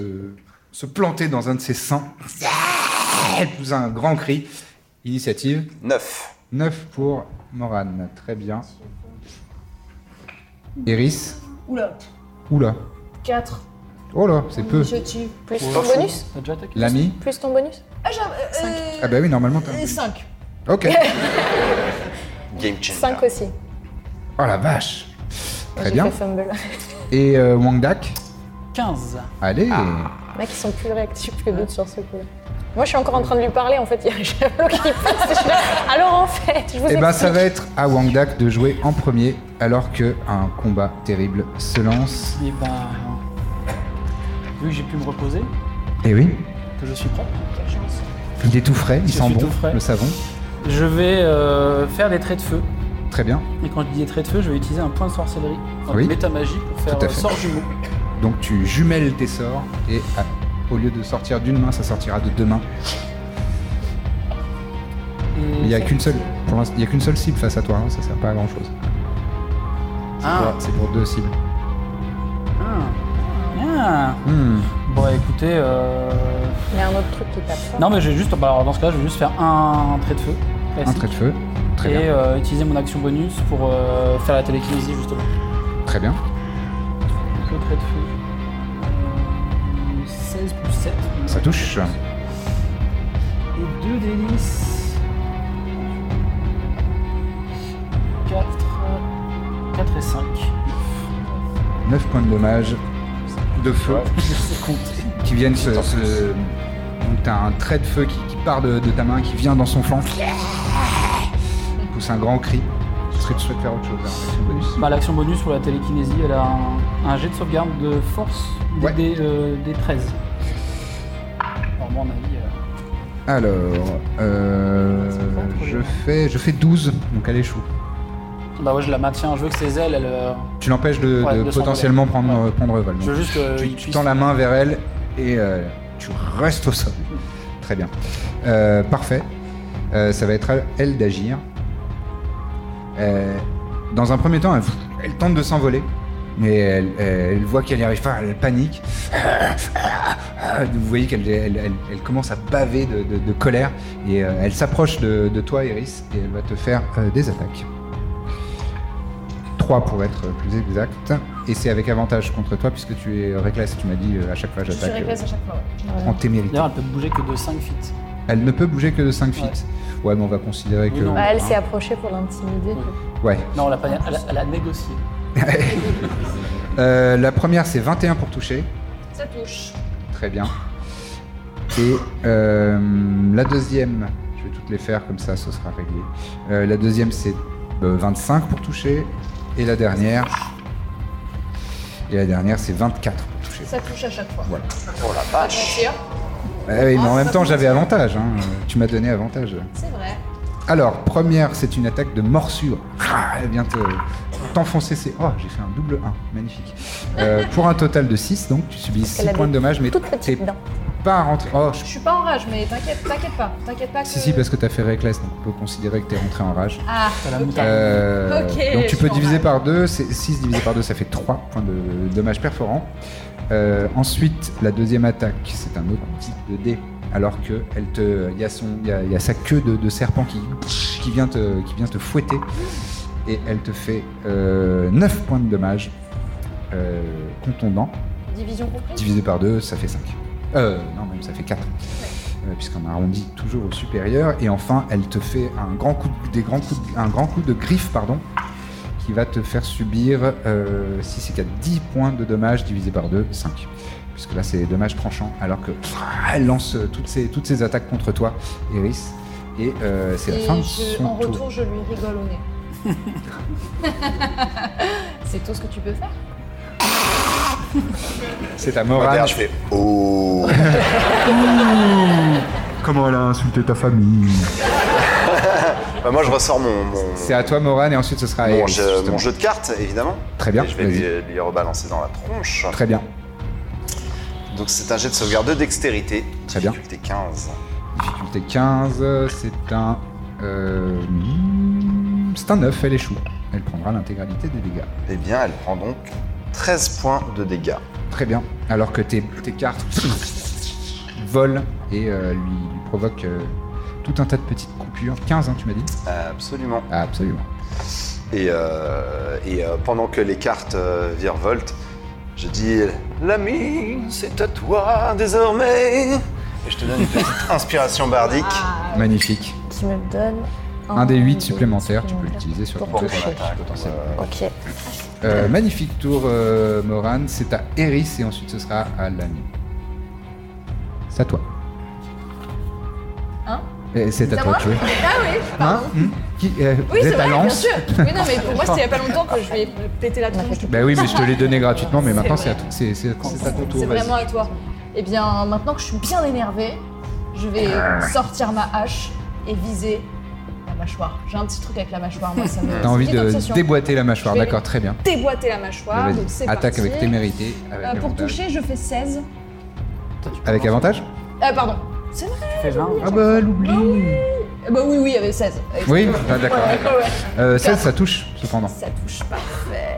se planter dans un de ses seins. Elle pousse un grand cri. Initiative. 9. 9 pour Morane, très bien. Iris. Oula. Oula. 4. Oh là, c'est peu. Initiative. Plus ton bonus T'as déjà attaqué L'ami Plus ton bonus Ah, j'ai. Euh, Ah bah oui, normalement t'as... 5. Ok. Game changer. 5 aussi. Oh la vache. Très J'ai bien. fait fumble. Et euh, Wangdak 15. Allez. Les mecs, ils sont plus réactifs que d'autres sur ce coup-là. Moi, je suis encore en train de lui parler. En fait, il y a un javelot qui passe. Je suis là, Alors, en fait, je vous Et ben ça va être à Wangdak de jouer en premier alors que un combat terrible se lance. Et ben, vu que j'ai pu me reposer, Et oui, que je suis prêt, il est tout frais, il Je sent suis bon, tout frais. le savon. je vais euh, faire des traits de feu. Très bien. Et quand je dis des traits de feu, je vais utiliser un point de sorcellerie, donc Oui. métamagie pour faire à euh, sort jumeau. Donc tu jumelles tes sorts et à- au lieu de sortir d'une main, ça sortira de deux mains. Et Il n'y a qu'une seule, pour l'instant, il y a qu'une seule cible face à toi, hein, ça sert pas à grand chose. Ah. C'est pour deux cibles. Ah. Hmm. Bon, écoutez. euh, Il y a un autre truc qui tape fort. Non, mais je vais juste. bah, alors, dans ce cas, je vais juste faire un trait de feu. Un classique, trait de feu. Très et bien. euh, utiliser mon action bonus pour euh, faire la télékinésie, justement. Très bien. Donc, le trait de feu. Ça touche. Et 2 délices. 4. 4 et 5. 9 points de dommage de feu qui viennent se. se- Donc t'as un trait de feu qui, qui part de, de ta main, qui vient dans son flanc. Pousse un grand cri. Est-ce que tu souhaites faire autre chose hein, action bonus Bah, L'action bonus pour la télékinésie, elle a un, un jet de sauvegarde de force des, Ouais. des, euh, des 13. Mon avis. euh, Alors, euh, je fais, je fais 12, donc elle échoue. Bah, ouais, je la maintiens. Je veux que ses ailes, elles. euh, Tu l'empêches de, Ouais, de de s'envoler. potentiellement prendre, Ouais. prendre vol. Je veux juste que. tu, tends la main vers elle et euh, tu restes au sol. Très bien. Euh, parfait. Ça va être à elle d'agir. Dans un premier temps, elle, elle tente de s'envoler, mais elle, elle voit qu'elle n'y arrive pas, elle panique. Vous voyez qu'elle elle, elle- elle commence à baver de, de- de colère et euh, elle s'approche de, de toi, Iris, et elle va te faire euh, des attaques. 3 pour être plus exact. Et c'est avec avantage contre toi puisque tu es reckless. Tu m'as dit euh, à chaque fois Je suis j'attaque réglesse à chaque fois. ouais. en témérité. D'ailleurs, elle peut bouger que de 5 feet. Elle ne peut bouger que de 5 feet. Ouais, mais on va considérer Oui, que. non. Bah, elle Hein. s'est approchée pour l'intimider. Ouais. Non, elle a, pas- elle a- elle a négocié. Euh, la première c'est 21 pour toucher. Ça touche. Très bien. Et euh, la deuxième, je vais toutes les faire comme ça, ce sera réglé. Euh, la deuxième c'est euh, 25 pour toucher. Et la dernière. Et la dernière c'est 24 pour toucher. Ça touche à chaque fois. Voilà. Oh la vache. Ah oui, mais en Ah, même ça temps j'avais avantage. hein. Tu m'as donné avantage. C'est vrai. Alors, première, c'est une attaque de morsure. Ah, Elle vient te t'enfoncer ses... Oh, j'ai fait un double 1. Magnifique. Euh, pour un total de 6, donc tu subis 6 qu'elle a points de dommage, mais t'es pas rentré... Oh, je- Je suis pas en rage, mais t'inquiète, t'inquiète pas. T'inquiète pas que. Si, si, parce que t'as fait reckless, donc on peut considérer que t'es rentré en rage. Ah. Euh, Ok, donc tu peux diviser par 2, 6 divisé par 2, ça fait 3 points de dommages perforants. Euh, ensuite, la deuxième attaque, c'est un autre type de dé. Alors que elle te, il y, a son- il y a- il y a sa queue de, de serpent qui, qui, vient te, qui vient te fouetter. Et elle te fait euh, 9 points de dommages euh, contondants. Division comprise Divisé par 2, ça fait 5. Euh, non, même ça fait 4. Euh, Puisqu'on arrondit toujours au supérieur. Et enfin, elle te fait un grand coup de, des grands coups de- un grand coup de griffe, pardon, qui va te faire subir, euh, si c'est 4, 10 points de dommages divisé par 2, 5. Puisque là, c'est des dommages tranchants, alors que elle lance euh, toutes ses, toutes ses attaques contre toi, Eris. Et euh, c'est la fin de son en tour. retour, je lui rigole au nez. C'est tout ce que tu peux faire. C'est ta morale. derrière, je fais Oh Comment elle a insulté ta famille Bah, Moi, je ressors mon, mon, C'est à toi, Moran, et ensuite ce sera à mon Eris, jeu, mon jeu de cartes, évidemment. Très bien, Et je vais lui, lui rebalancer dans la tronche. Très bien. Donc, c'est un jet de sauvegarde de dextérité. Très bien. Difficulté 15. Difficulté 15, c'est un. euh, c'est un 9, elle échoue. Elle prendra l'intégralité des dégâts. Eh bien, elle prend donc 13 points de dégâts. Très bien. Alors que tes, tes cartes volent et euh, lui, lui provoquent euh, tout un tas de petites coupures. 15, hein, tu m'as dit Absolument. Ah, Absolument. Et, euh, et euh, pendant que les cartes euh, virevoltent, je dis L'ami, c'est à toi désormais. Et je te donne une petite inspiration bardique. Magnifique. Qui me donne Un des 8 dé supplémentaires, tu peux l'utiliser sur ton attaque potentiellement. Ok. Euh, magnifique tour, euh, Moran. C'est à Eris et ensuite ce sera à Lani. C'est à toi. Hein Et C'est à toi de jouer. Ah oui, Hein pardon. Hmm Qui, euh, Oui, vous c'est êtes à vrai, bien Lens sûr. Oui, non, mais pour moi, c'était il y a pas longtemps que je vais péter la tronche. Bah oui, mais je te l'ai donné gratuitement, mais C'est maintenant c'est vrai. à, toi- c'est- c'est- c'est à ton tour. C'est vas-y. vraiment à toi. Eh bien, maintenant que je suis bien énervée, je vais sortir ma hache et viser mâchoire. J'ai un petit truc avec la mâchoire, moi, ça me. T'as envie de déboîter la mâchoire, d'accord, très bien. Déboîter la mâchoire, donc c'est Attaque parti. avec témérité. Avec, Euh, pour toucher, je fais 16. Avec avantage Euh, pardon. C'est vrai. Tu fais 20. Ah bah, elle oublie Eh Bah oui, oui, il y avait 16. Oui, ah, d'accord. Ouais, d'accord. ouais. Euh, 16, ça touche, cependant. Ça touche. Parfait.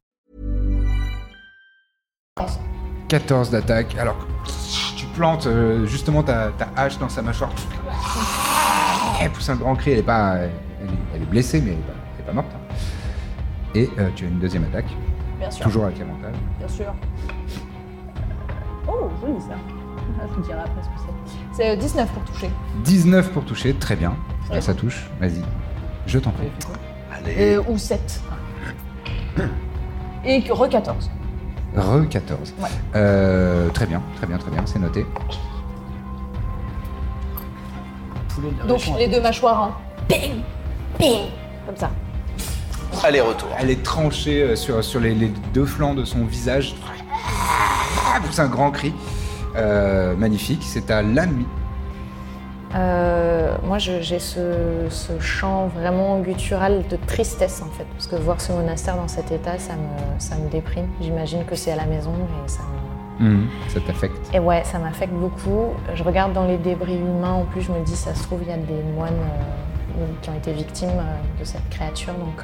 14 d'attaque. Alors, tu plantes euh, justement ta, ta hache dans sa mâchoire. Elle pousse un grand cri. Elle est, pas, elle, est, elle est blessée, mais elle est pas, elle est pas morte. hein. Et euh, tu as une deuxième attaque, Bien sûr. toujours avec l'avantage. Bien sûr. Oh, joli ça. Je vous dirai après ce que c'est. C'est euh, 19 pour toucher. 19 pour toucher, très bien. Ouais, ça touche. Vas-y, je t'en prie. Allez. Euh, ou 7. Et re 14. Re 14. Ouais. Euh, très bien, très bien, très bien, c'est noté. Donc les deux mâchoires, hein. Bing Bing Comme ça. Aller-retour. Elle est tranchée euh, sur, sur les, les deux flancs de son visage. Elle pousse un grand cri. Euh, magnifique. C'est à l'ami. Euh, moi, j'ai ce, ce chant vraiment guttural de tristesse, en fait. Parce que voir ce monastère dans cet état, ça me, ça me déprime. J'imagine que c'est à la maison et ça me- Mhm, Ça t'affecte. Et ouais, ça m'affecte beaucoup. Je regarde dans les débris humains, en plus, je me dis, ça se trouve, il y a des moines euh, qui ont été victimes euh, de cette créature. Donc,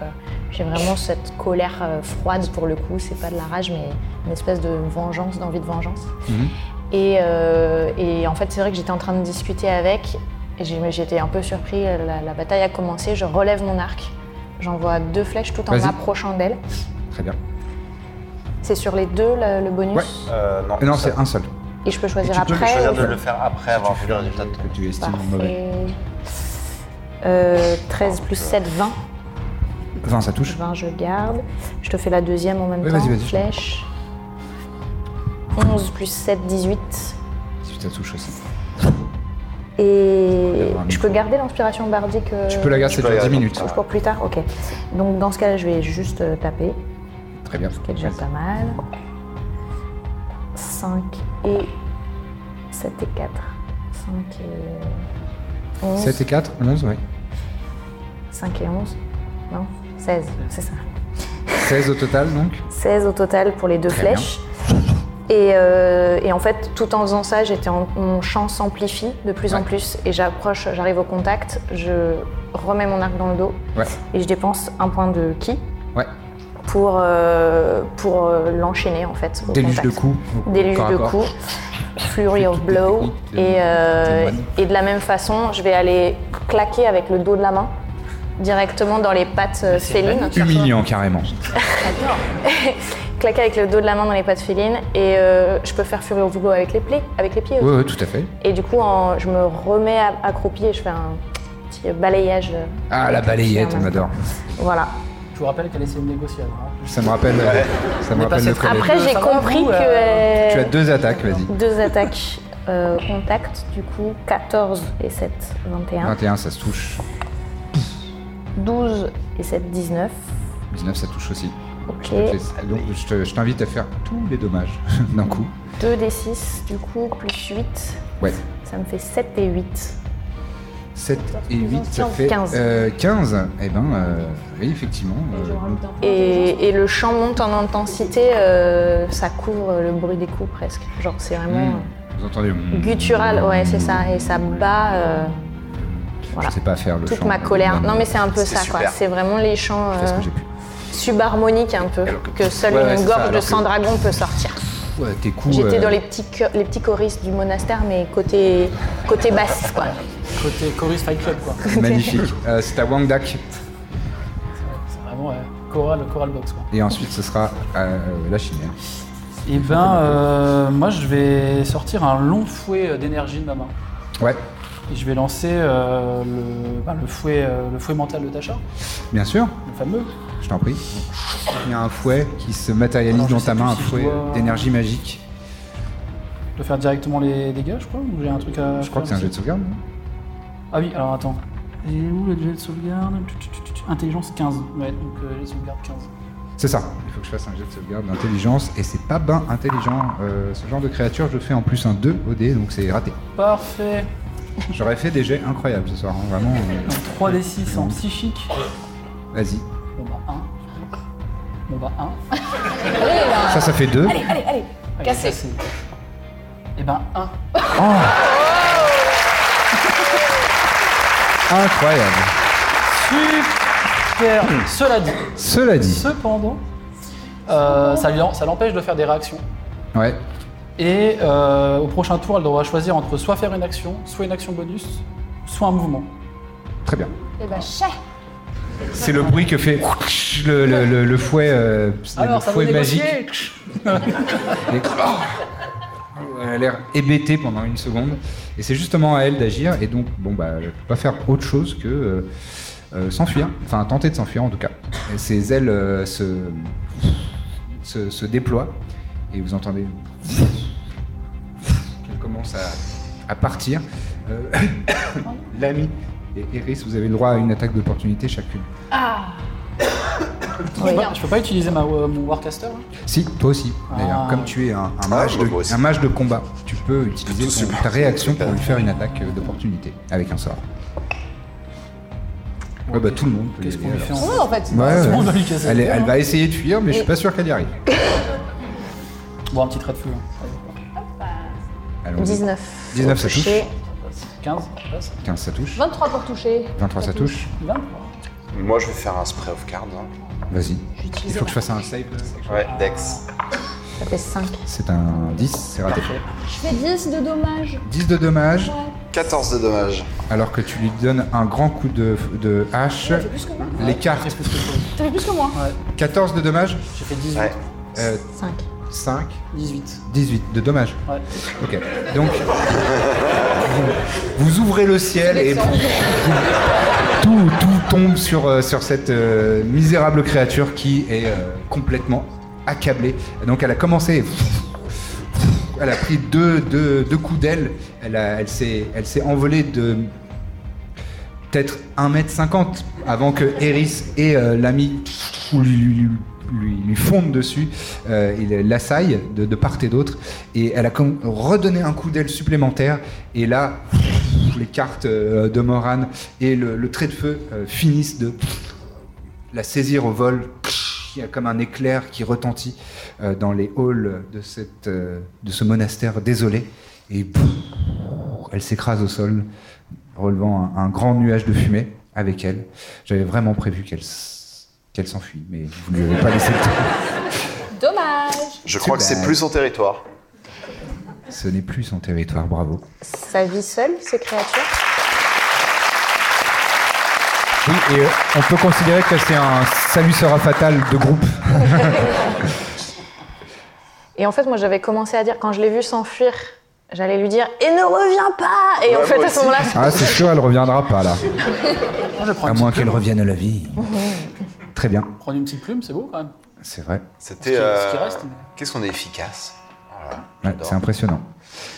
j'ai vraiment cette colère froide pour le coup. C'est pas de la rage, mais une espèce de vengeance, d'envie de vengeance. Mhm. Et, euh, et en fait, c'est vrai que j'étais en train de discuter avec, et j'ai- j'étais un peu surpris. La, la bataille a commencé, je relève mon arc, j'envoie deux flèches tout en m'approchant d'elle. Très bien. C'est sur les deux le, le bonus Ouais. Euh, non, Euh, c'est un seul Et je peux choisir tu peux après choisir de le faire après avoir vu le résultat de que tu estimes mauvais. Parfait. Euh, 13 plus 7, 20. 20, ça touche. 20, je garde. Je te fais la deuxième en même Oui, temps. vas-y, vas-y. Flèche. 11 plus 7, 18. 18, ça touche aussi. Et je peux garder l'inspiration bardique euh, Tu peux la garder, c'est déjà 10 garder. minutes. pour plus tard Ok. Donc dans ce cas-là, je vais juste euh, taper, Très bien. ce qui est déjà pas mal. 5 et 7 et 4. 5 et 11. 7 et 4, 11, oui. 5 et 11. Non 16, c'est ça. 16 au total, donc. 16 au total pour les deux Très bien. Et, euh, et en fait, tout en faisant ça, j'étais en- mon champ s'amplifie de plus en plus et j'approche, j'arrive au contact, je remets mon arc dans le dos Ouais. et je dépense un point de ki Ouais. pour, euh, pour euh, l'enchaîner en fait. au Déluge de coups. Déluge de corps. coups, flurry of blow. de- Et, euh, et de la même façon, je vais aller claquer avec le dos de la main directement dans les pattes euh, félines. Humiliant, carrément. claquer avec le dos de la main dans les pattes félines et euh, je peux faire Fury of Blow avec les, plis, avec les pieds aussi. Oui, oui, tout à fait. Et du coup, en- je me remets accroupie et je fais un petit balayage. euh, Ah, la balayette, on adore. Voilà. Je vous rappelle qu'elle essaie de négocier. hein. Ça me rappelle, ça me rappelle. Après, j'ai compris que. euh, Tu as deux attaques, vas-y. deux attaques euh, contact, du coup 14 et 7, 21. 21, ça se touche. 12 et 7, 19. 19, ça touche aussi. Ok. Donc, je te- je t'invite à faire tous les dommages d'un coup. 2 des 6, du coup, plus 8. Ouais. Ça me fait 7 et 8. 7 et 8, ça fait 15. euh, 15. Eh ben, euh, oui, effectivement. euh, Et, et le chant monte en intensité, euh, ça couvre le bruit des coups presque. Genre, c'est vraiment hmm, vous entendez hmm, guttural, ouais, c'est ça. Et ça bat euh, voilà, Je sais pas faire le toute chant. ma colère. Non, mais c'est un peu ça, quoi. C'est vraiment les chants Je fais ce euh, que j'ai pu. Subharmoniques un peu, que seule Ouais, ouais, une ça, gorge de alors que- sang dragon peut sortir. Ouais, tes coups. J'étais euh, dans les petits, les petits choristes du monastère, mais côté, côté basse, quoi. Côté Chorus Fight Club, quoi. Magnifique. Euh, c'est à Wang Dak. C'est vraiment choral, choral box, quoi. Et ensuite, ce sera euh, la chimère. Et ben, euh, moi, je vais sortir un long fouet d'énergie de ma main. Ouais, Et je vais lancer euh, le, ben, le, fouet, euh, le fouet mental de Tasha, bien sûr. le fameux. Je t'en prie. Il y a un fouet qui se matérialise Alors, dans ta main, un si fouet dois- d'énergie magique. Je dois faire directement les dégâts, je crois, ou j'ai un truc à. Je crois que c'est un jet de sauvegarde. Ah oui, alors attends. Et où le jet de sauvegarde? Intelligence 15. Ouais, donc euh, jet de sauvegarde 15. C'est ça. Il faut que je fasse un jet de sauvegarde d'intelligence et c'est pas ben intelligent. Euh, ce genre de créature, je fais en plus un 2 au dé, donc c'est raté. Parfait. J'aurais fait des jets incroyables ce soir, hein, vraiment. euh, Donc 3d6 en psychique. Vas-y. Bon bah 1. Bon bah 1. Allez là Ça, ça fait 2. Allez, allez, allez Cassé. Et ben 1. Incroyable. Super Cela dit, Cela dit. cependant, euh, ça lui en- ça l'empêche de faire des réactions. Ouais. Et euh, au prochain tour, elle devra choisir entre soit faire une action, soit une action bonus, soit un mouvement. Très bien. Eh ben, chais C'est le bruit que fait le, le- le- le fouet, euh, Alors, fouet magique. Et- Elle a l'air hébétée pendant une seconde. Et c'est justement à elle d'agir. Et donc, bon, bah, elle ne peut pas faire autre chose que euh, euh, s'enfuir. Enfin, tenter de s'enfuir en tout cas. Et ses ailes euh, se, se, se déploient. Et vous entendez qu'elle commence à, à partir. L'ami et Eris, vous avez le droit à une attaque d'opportunité chacune. Je peux pas- Je peux pas utiliser ma, euh, mon Warcaster là Si, toi aussi. D'ailleurs, Ah. comme tu es un, un Ah, mage de, aussi. un mage de combat, tu peux utiliser Tout ton- super. ta réaction pour lui faire une attaque euh, d'opportunité avec un sort. Ouais, bah tout le monde peut Qu'est-ce y qu'on aller, lui fait alors. en Ouais, en fait. Ouais, Tout le ouais. monde va lui casser Elle, est- va essayer de fuir, mais je suis pas sûr qu'elle y arrive. Bon, un petit trait de feu. hein. Allons-y. 19. 19, ça touche. Touché. 15, ça passe. 15, ça touche. 23 pour toucher. 23, ça touche. 23. Moi, je vais faire un spray of cards. hein. Vas-y. Il faut que je fasse un save. Ouais, Dex. Ça fait 5. C'est un 10, c'est raté. Je fais 10 de dommages. 10 de dommages, 14 de dommages. alors que tu lui donnes un grand coup de, de hache. Fait plus que moi. Les cartes. Que toi. T'as fait plus que moi. 14 de dommages, J'ai fait 18. Ouais. euh, 5. 5, 18. 18 de dommages. Ouais. Ok. Donc, vous, vous ouvrez le ciel et tout, tout tombe sur, euh, sur cette euh, misérable créature qui est euh, complètement accablée. Donc, elle a commencé. Elle a pris deux, deux, deux coups d'aile. Elle, a- elle s'est elle s'est envolée de peut-être 1m50 avant que Eris et euh, l'ami lui, lui, lui- lui- lui fondent dessus. Euh, il l'assaille de, part et d'autre. Et elle a comme redonné un coup d'aile supplémentaire. Et là, les cartes euh, de Moran et le, trait de feu euh, finissent de la saisir au vol. Il y a comme un éclair qui retentit dans les halls de, ce monastère désolé. Et elle s'écrase au sol, relevant un, un grand nuage de fumée avec elle. J'avais vraiment prévu qu'elle qu'elle s'enfuit, mais vous ne lui avez pas laissé le temps. Dommage. Je crois que c'est plus son territoire. Ce n'est plus son territoire, bravo. Ça vit seul, ces créatures Oui, et euh, on peut considérer que c'est un salut sera fatal de groupe. Et en fait, moi, j'avais commencé à dire, quand je l'ai vu s'enfuir, j'allais lui dire « Et ne reviens pas !» Et en fait, à ce moment-là, Ah, c'est sûr, elle reviendra pas là. Moi, je prends À moins qu'elle revienne à la vie. Très bien, Prendre une petite plume, c'est beau quand même. c'est vrai. C'était. Ce qui- euh, reste, Qu'est-ce qu'on est efficace. Voilà, Ouais, j'adore. c'est impressionnant.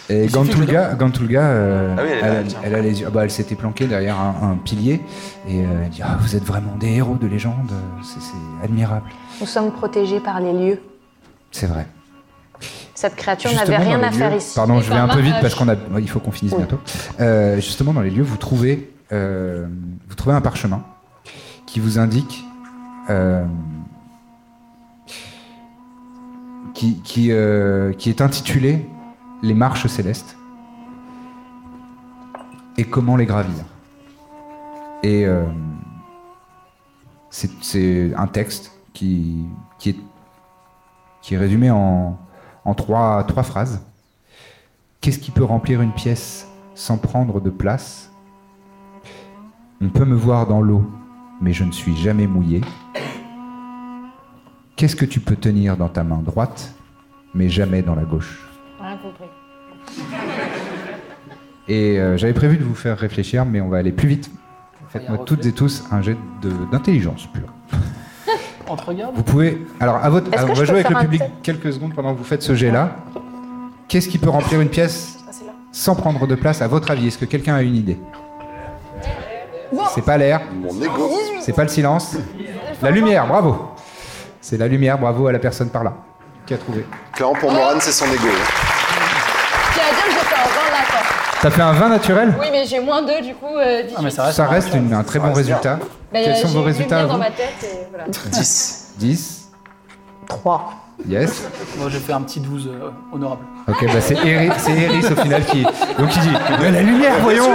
Et Gantulga, Gantulga euh, Ah oui, elle a- tiens. elle a les yeux- ah bah, elle s'était planquée derrière un, un pilier et euh, elle dit ah, Vous êtes vraiment des héros de légende, c'est admirable. nous sommes protégés par les lieux. C'est vrai. Cette créature n'avait rien à faire ici. Pardon, Et je vais un peu vite parce qu'on a, il faut qu'on finisse Oui. bientôt. Euh, justement, dans les lieux, vous trouvez, euh, vous trouvez un parchemin qui vous indique, euh, euh, qui est intitulé Les marches célestes et comment les gravir. Et euh, c'est un texte qui, est, résumé en, trois phrases. Qu'est-ce qui peut remplir une pièce sans prendre de place? On peut me voir dans l'eau, mais je ne suis jamais mouillé. Qu'est-ce que tu peux tenir dans ta main droite, mais jamais dans la gauche Rien compris. Et euh, j'avais prévu de vous faire réfléchir, mais on va aller plus vite. Faites-moi toutes et tous un jet d'intelligence pure. On te regarde Vous pouvez. Alors, à votre, Est-ce alors, que on je va jouer avec le public quelques secondes pendant que vous faites ce jet-là. Qu'est-ce qui peut remplir une pièce sans prendre de place à votre avis? Est-ce que quelqu'un a une idée? C'est pas l'air, c'est pas le silence. La lumière, bravo. C'est la lumière, bravo à la personne par là qui a trouvé. Clairement, pour Moran, c'est son ego. Qui a dire que fait un vin latin. T'as fait un vin naturel? Oui, mais j'ai moins 2, du coup, euh, 18. Ah, mais ça reste. Ça reste une- un très bon résultat. Mais, Quels sont j'ai vos vu résultats à venir dans vous? ma tête et voilà. 10. 10, 3. Yes. Moi, j'ai fait un petit 12 euh, honorable. Ok, bah c'est Eris, au final qui. Donc il dit Mais la lumière, voyons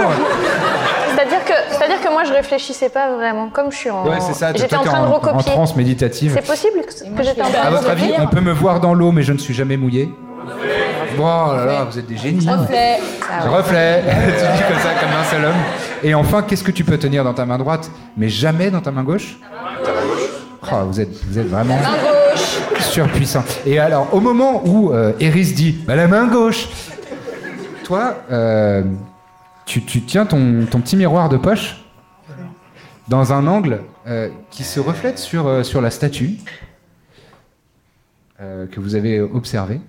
C'est-à-dire que, c'est-à-dire que moi, je réfléchissais pas vraiment. Comme je suis en. Ouais, c'est ça, toi, J'étais en t'es train de en, en recopier. transe méditative. C'est possible que, que j'étais en À train de votre avis, recopier on peut me voir dans l'eau, mais je ne suis jamais mouillé? Bon, oh là là, vous êtes des génies. Reflet. Je reflets, tu dis comme ça, comme un seul homme. Et enfin, qu'est-ce que tu peux tenir dans ta main droite, mais jamais dans ta main gauche Oh, vous, êtes, vous êtes vraiment Main gauche. Surpuissant. Et alors, au moment où euh, Eris dit la main gauche, toi, euh, tu, tiens ton, petit miroir de poche dans un angle euh, qui se reflète sur, sur la statue que vous avez observée.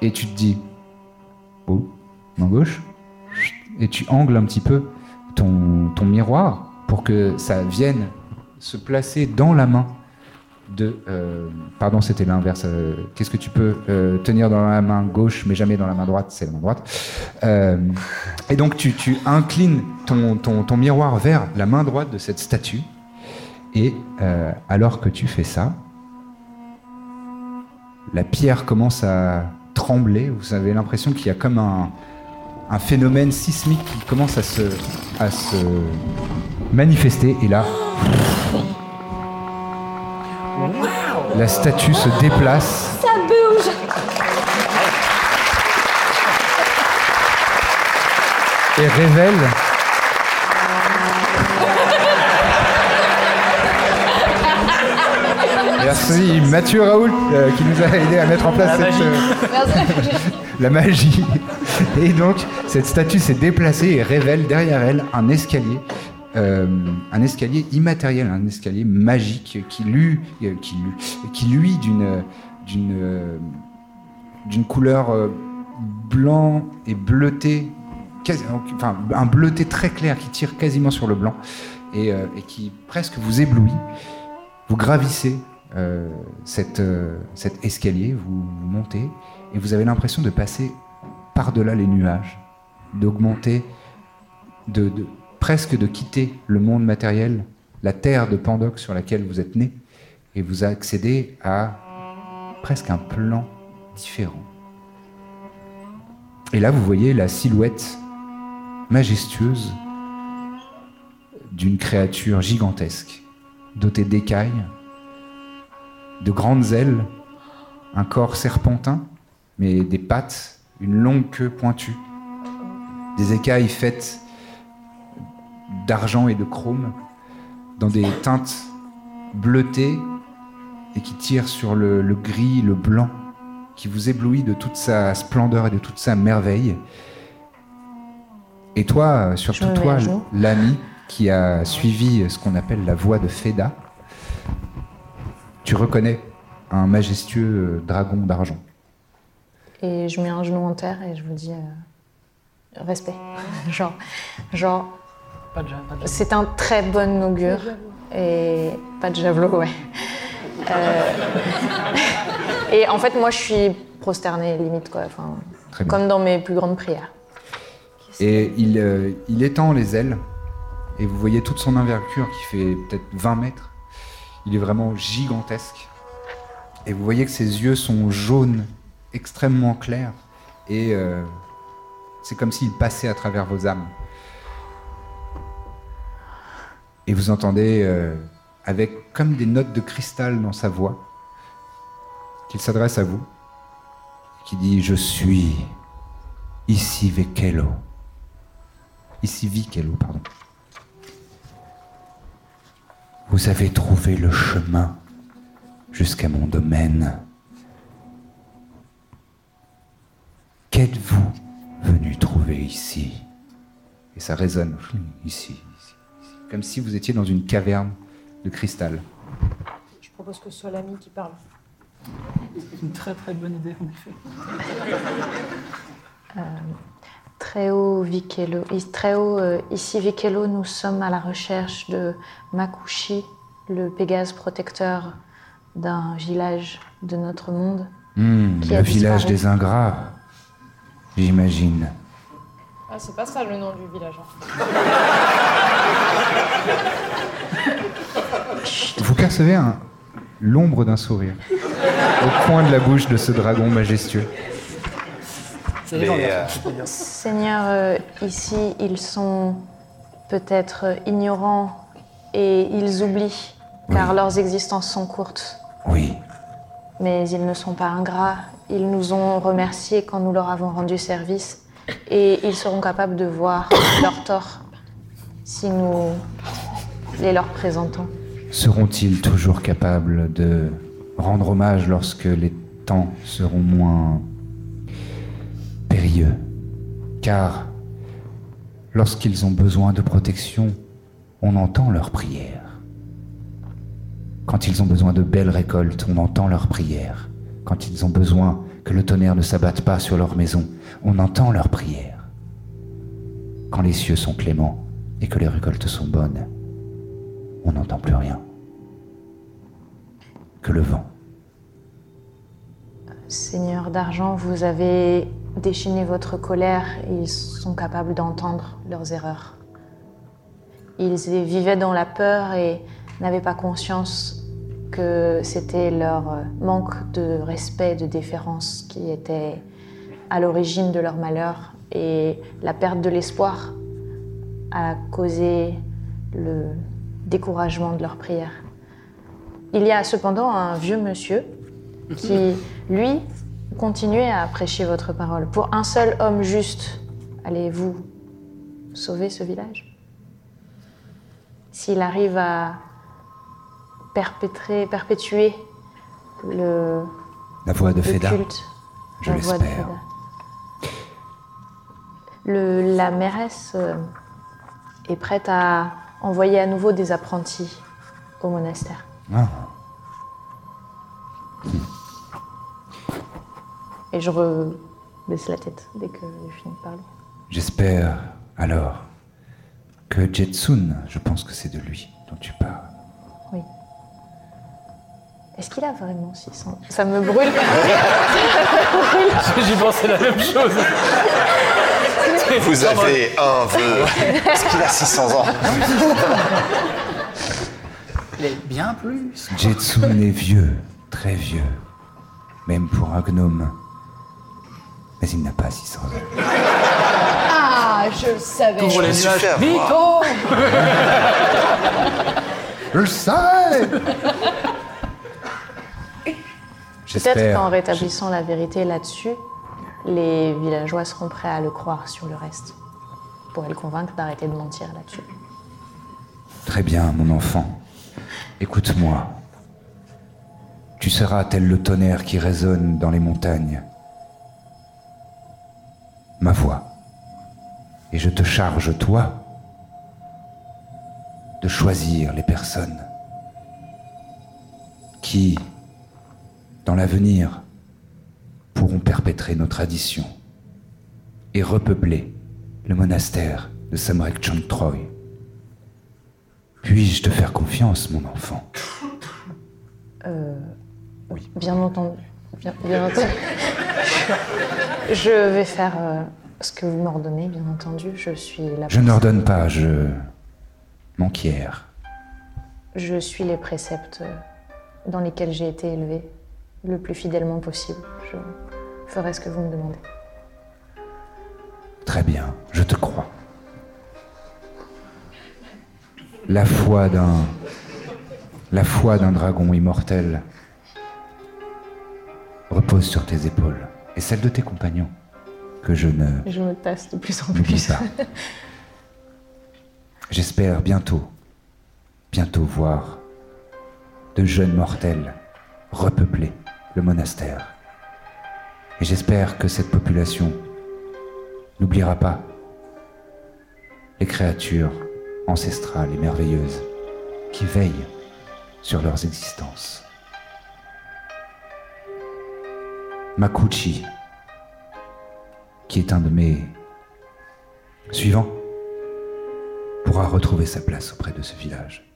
Et tu te dis oh, main gauche. Et tu angles un petit peu ton, ton miroir pour que ça vienne se placer dans la main de. euh, pardon, c'était l'inverse. euh, Qu'est-ce que tu peux euh, tenir dans la main gauche, mais jamais dans la main droite C'est la main droite. Et donc, tu, tu inclines ton, ton, ton miroir vers la main droite de cette statue. Et alors que tu fais ça, la pierre commence à trembler. Vous avez l'impression qu'il y a comme un, un phénomène sismique qui commence à se, à se manifester. Et là, la statue se déplace. Ça bouge. et révèle. Merci Mathieu Raoult euh, qui nous a aidé à mettre en place La cette, magie. euh, la magie. Et donc cette statue s'est déplacée et révèle derrière elle un escalier, euh, un escalier immatériel, un escalier magique qui lui, euh, euh, d'une couleur blanc et bleuté, enfin un bleuté très clair qui tire quasiment sur le blanc et, qui presque vous éblouit. Vous gravissez cet escalier, vous, montez et vous avez l'impression de passer par-delà les nuages, d'augmenter, de- presque de quitter le monde matériel, la terre de Pandoc sur laquelle vous êtes né, et vous accédez à presque un plan différent. Et là, vous voyez la silhouette majestueuse d'une créature gigantesque, dotée d'écailles, de grandes ailes, un corps serpentin, mais des pattes, une longue queue pointue, des écailles faites d'argent et de chrome, dans des teintes bleutées et qui tirent sur le, le gris, le blanc, qui vous éblouit de toute sa splendeur et de toute sa merveille. Et toi, surtout toi, l'ami qui a suivi ce qu'on appelle la voie de Feda, tu reconnais un majestueux dragon d'argent. Et je mets un genou en terre et je vous dis euh, respect. genre, genre, Pas de, ja- pas de ja- c'est un très bon augure. Et pas de javelot, ouais. Euh, et en fait, moi, je suis prosternée limite, quoi. Enfin, comme dans mes plus grandes prières. Et il, euh, il étend les ailes, et vous voyez toute son envergure qui fait peut-être 20 mètres. Il est vraiment gigantesque. Et vous voyez que ses yeux sont jaunes, extrêmement clairs, et euh, c'est comme s'il passait à travers vos âmes. Et vous entendez, euh, avec comme des notes de cristal dans sa voix, qu'il s'adresse à vous, qui dit Je suis ici Vekelo. Ici Vikelo, pardon. Vous avez trouvé le chemin jusqu'à mon domaine. Qu'êtes-vous venu trouver ici? Et ça résonne ici, comme si vous étiez dans une caverne de cristal. Je propose que ce soit l'ami qui parle. Une très très bonne idée en effet. Très haut, Vikelo. Très haut, euh, ici Vikelo, nous sommes à la recherche de Makushi, le Pégase protecteur d'un village de notre monde. Hmm, Qui le a village disparu. des ingrats, j'imagine. Ah, c'est pas ça le nom du village. hein. Vous percevez un- l'ombre d'un sourire au coin de la bouche de ce dragon majestueux. Euh. Seigneur, euh, ici, ils sont peut-être ignorants et ils oublient, car Oui. leurs existences sont courtes. Oui, Mais ils ne sont pas ingrats. Ils nous ont remerciés quand nous leur avons rendu service et ils seront capables de voir leurs torts si nous les leur présentons. seront-ils toujours capables de rendre hommage lorsque les temps seront moins périlleux? Car lorsqu'ils ont besoin de protection, on entend leurs prières. Quand ils ont besoin de belles récoltes, on entend leurs prières. Quand ils ont besoin que le tonnerre ne s'abatte pas sur leur maison, on entend leurs prières. Quand les cieux sont cléments et que les récoltes sont bonnes, on n'entend plus rien. Que le vent. Seigneur d'argent, vous avez déchaîné votre colère et ils sont capables d'entendre leurs erreurs. Ils vivaient dans la peur et n'avaient pas conscience que c'était leur euh, manque de respect, de déférence qui était à l'origine de leur malheur et la perte de l'espoir a causé le découragement de leurs prières. Il y a cependant un vieux monsieur qui, lui, continuait à prêcher votre parole. Pour un seul homme juste, allez-vous sauver ce village? S'il arrive à perpétrer, perpétuer le, La voix de Feda, culte, je l'espère. Le- la mairesse euh, est prête à envoyer à nouveau des apprentis au monastère. Ah, Et je baisse la tête dès que je finis de parler. J'espère alors que Jetsun, je pense que c'est de lui dont tu parles. Est-ce qu'il a vraiment 600 Ça me brûle. J'ai pensé la même chose. Vous avez un vœu. Est-ce qu'il a 600 ans? Il est bien plus. Jetsun est vieux, très vieux, même pour un gnome. Mais il n'a pas 600 ans. Ah, je le savais. Ouvre les nuages. Nico Je le sais Peut-être qu'en rétablissant la vérité là-dessus, les villageois seront prêts à le croire sur le reste. Pourrais le convaincre d'arrêter de mentir là-dessus. Très bien, mon enfant. Écoute-moi. Tu seras tel le tonnerre qui résonne dans les montagnes. Ma voix. Et je te charge, toi, de choisir les personnes qui, dans l'avenir, pourront perpétrer nos traditions et repeupler le monastère de Samrek Chontroy. Puis-je te faire confiance, mon enfant? Oui. Bien entendu. Bien, bien entendu. je vais faire euh, ce que vous m'ordonnez, bien entendu. Je suis la Je n'ordonne pas, je m'enquière. Je suis les préceptes euh, dans lesquels j'ai été élevée le plus fidèlement possible. Je ferai ce que vous me demandez. Très bien, je te crois. La foi d'un la foi d'un dragon immortel repose sur tes épaules et celle de tes compagnons que je ne Je me tasse de plus en plus. J'espère bientôt, bientôt voir de jeunes mortels repeupler le monastère. Et j'espère que cette population n'oubliera pas les créatures ancestrales et merveilleuses qui veillent sur leurs existences. Makuchi, qui est un de mes suivant pourra retrouver sa place auprès de ce village.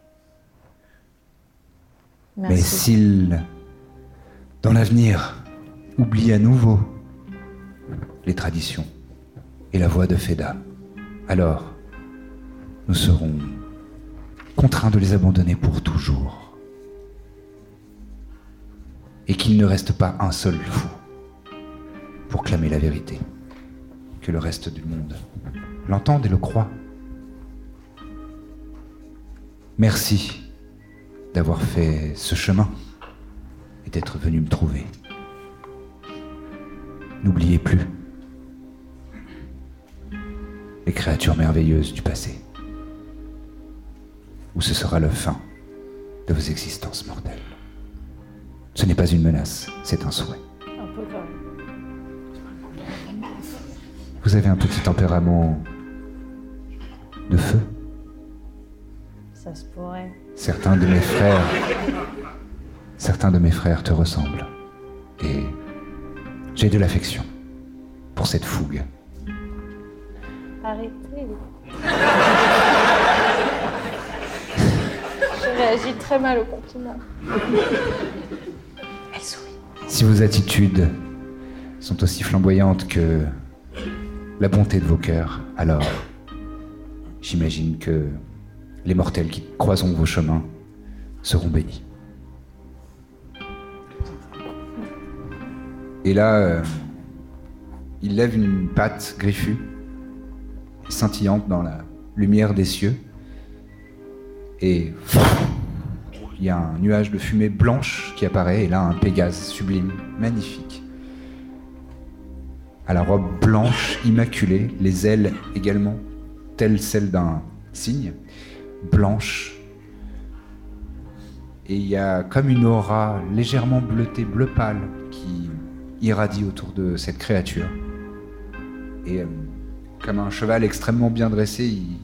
Mais s'il, dans l'avenir, oublie à nouveau les traditions et la voix de Feda, alors nous serons contraints de les abandonner pour toujours. Et qu'il ne reste pas un seul fou pour clamer la vérité, que le reste du monde l'entende et le croit. Merci d'avoir fait ce chemin et d'être venu me trouver. N'oubliez plus les créatures merveilleuses du passé, ou ce sera la fin de vos existences mortelles. Ce n'est pas une menace, c'est un souhait. Vous avez un petit tempérament de feu? Ça se pourrait. Certains de mes frères, certains de mes frères te ressemblent. Et j'ai de l'affection pour cette fougue. Arrêtez. Je réagis très mal au compliment. Elle sourit. Si vos attitudes sont aussi flamboyantes que la bonté de vos cœurs, alors j'imagine que les mortels qui croiseront vos chemins seront bénis. Et là, euh, il lève une patte griffue, scintillante dans la lumière des cieux, et il y a un nuage de fumée blanche qui apparaît, et là un Pégase sublime, magnifique. À la robe blanche, immaculée, les ailes également, telles celles d'un cygne, blanche. Et il y a comme une aura légèrement bleutée, bleu pâle, qui irradie autour de cette créature. Et euh, comme un cheval extrêmement bien dressé, il, il-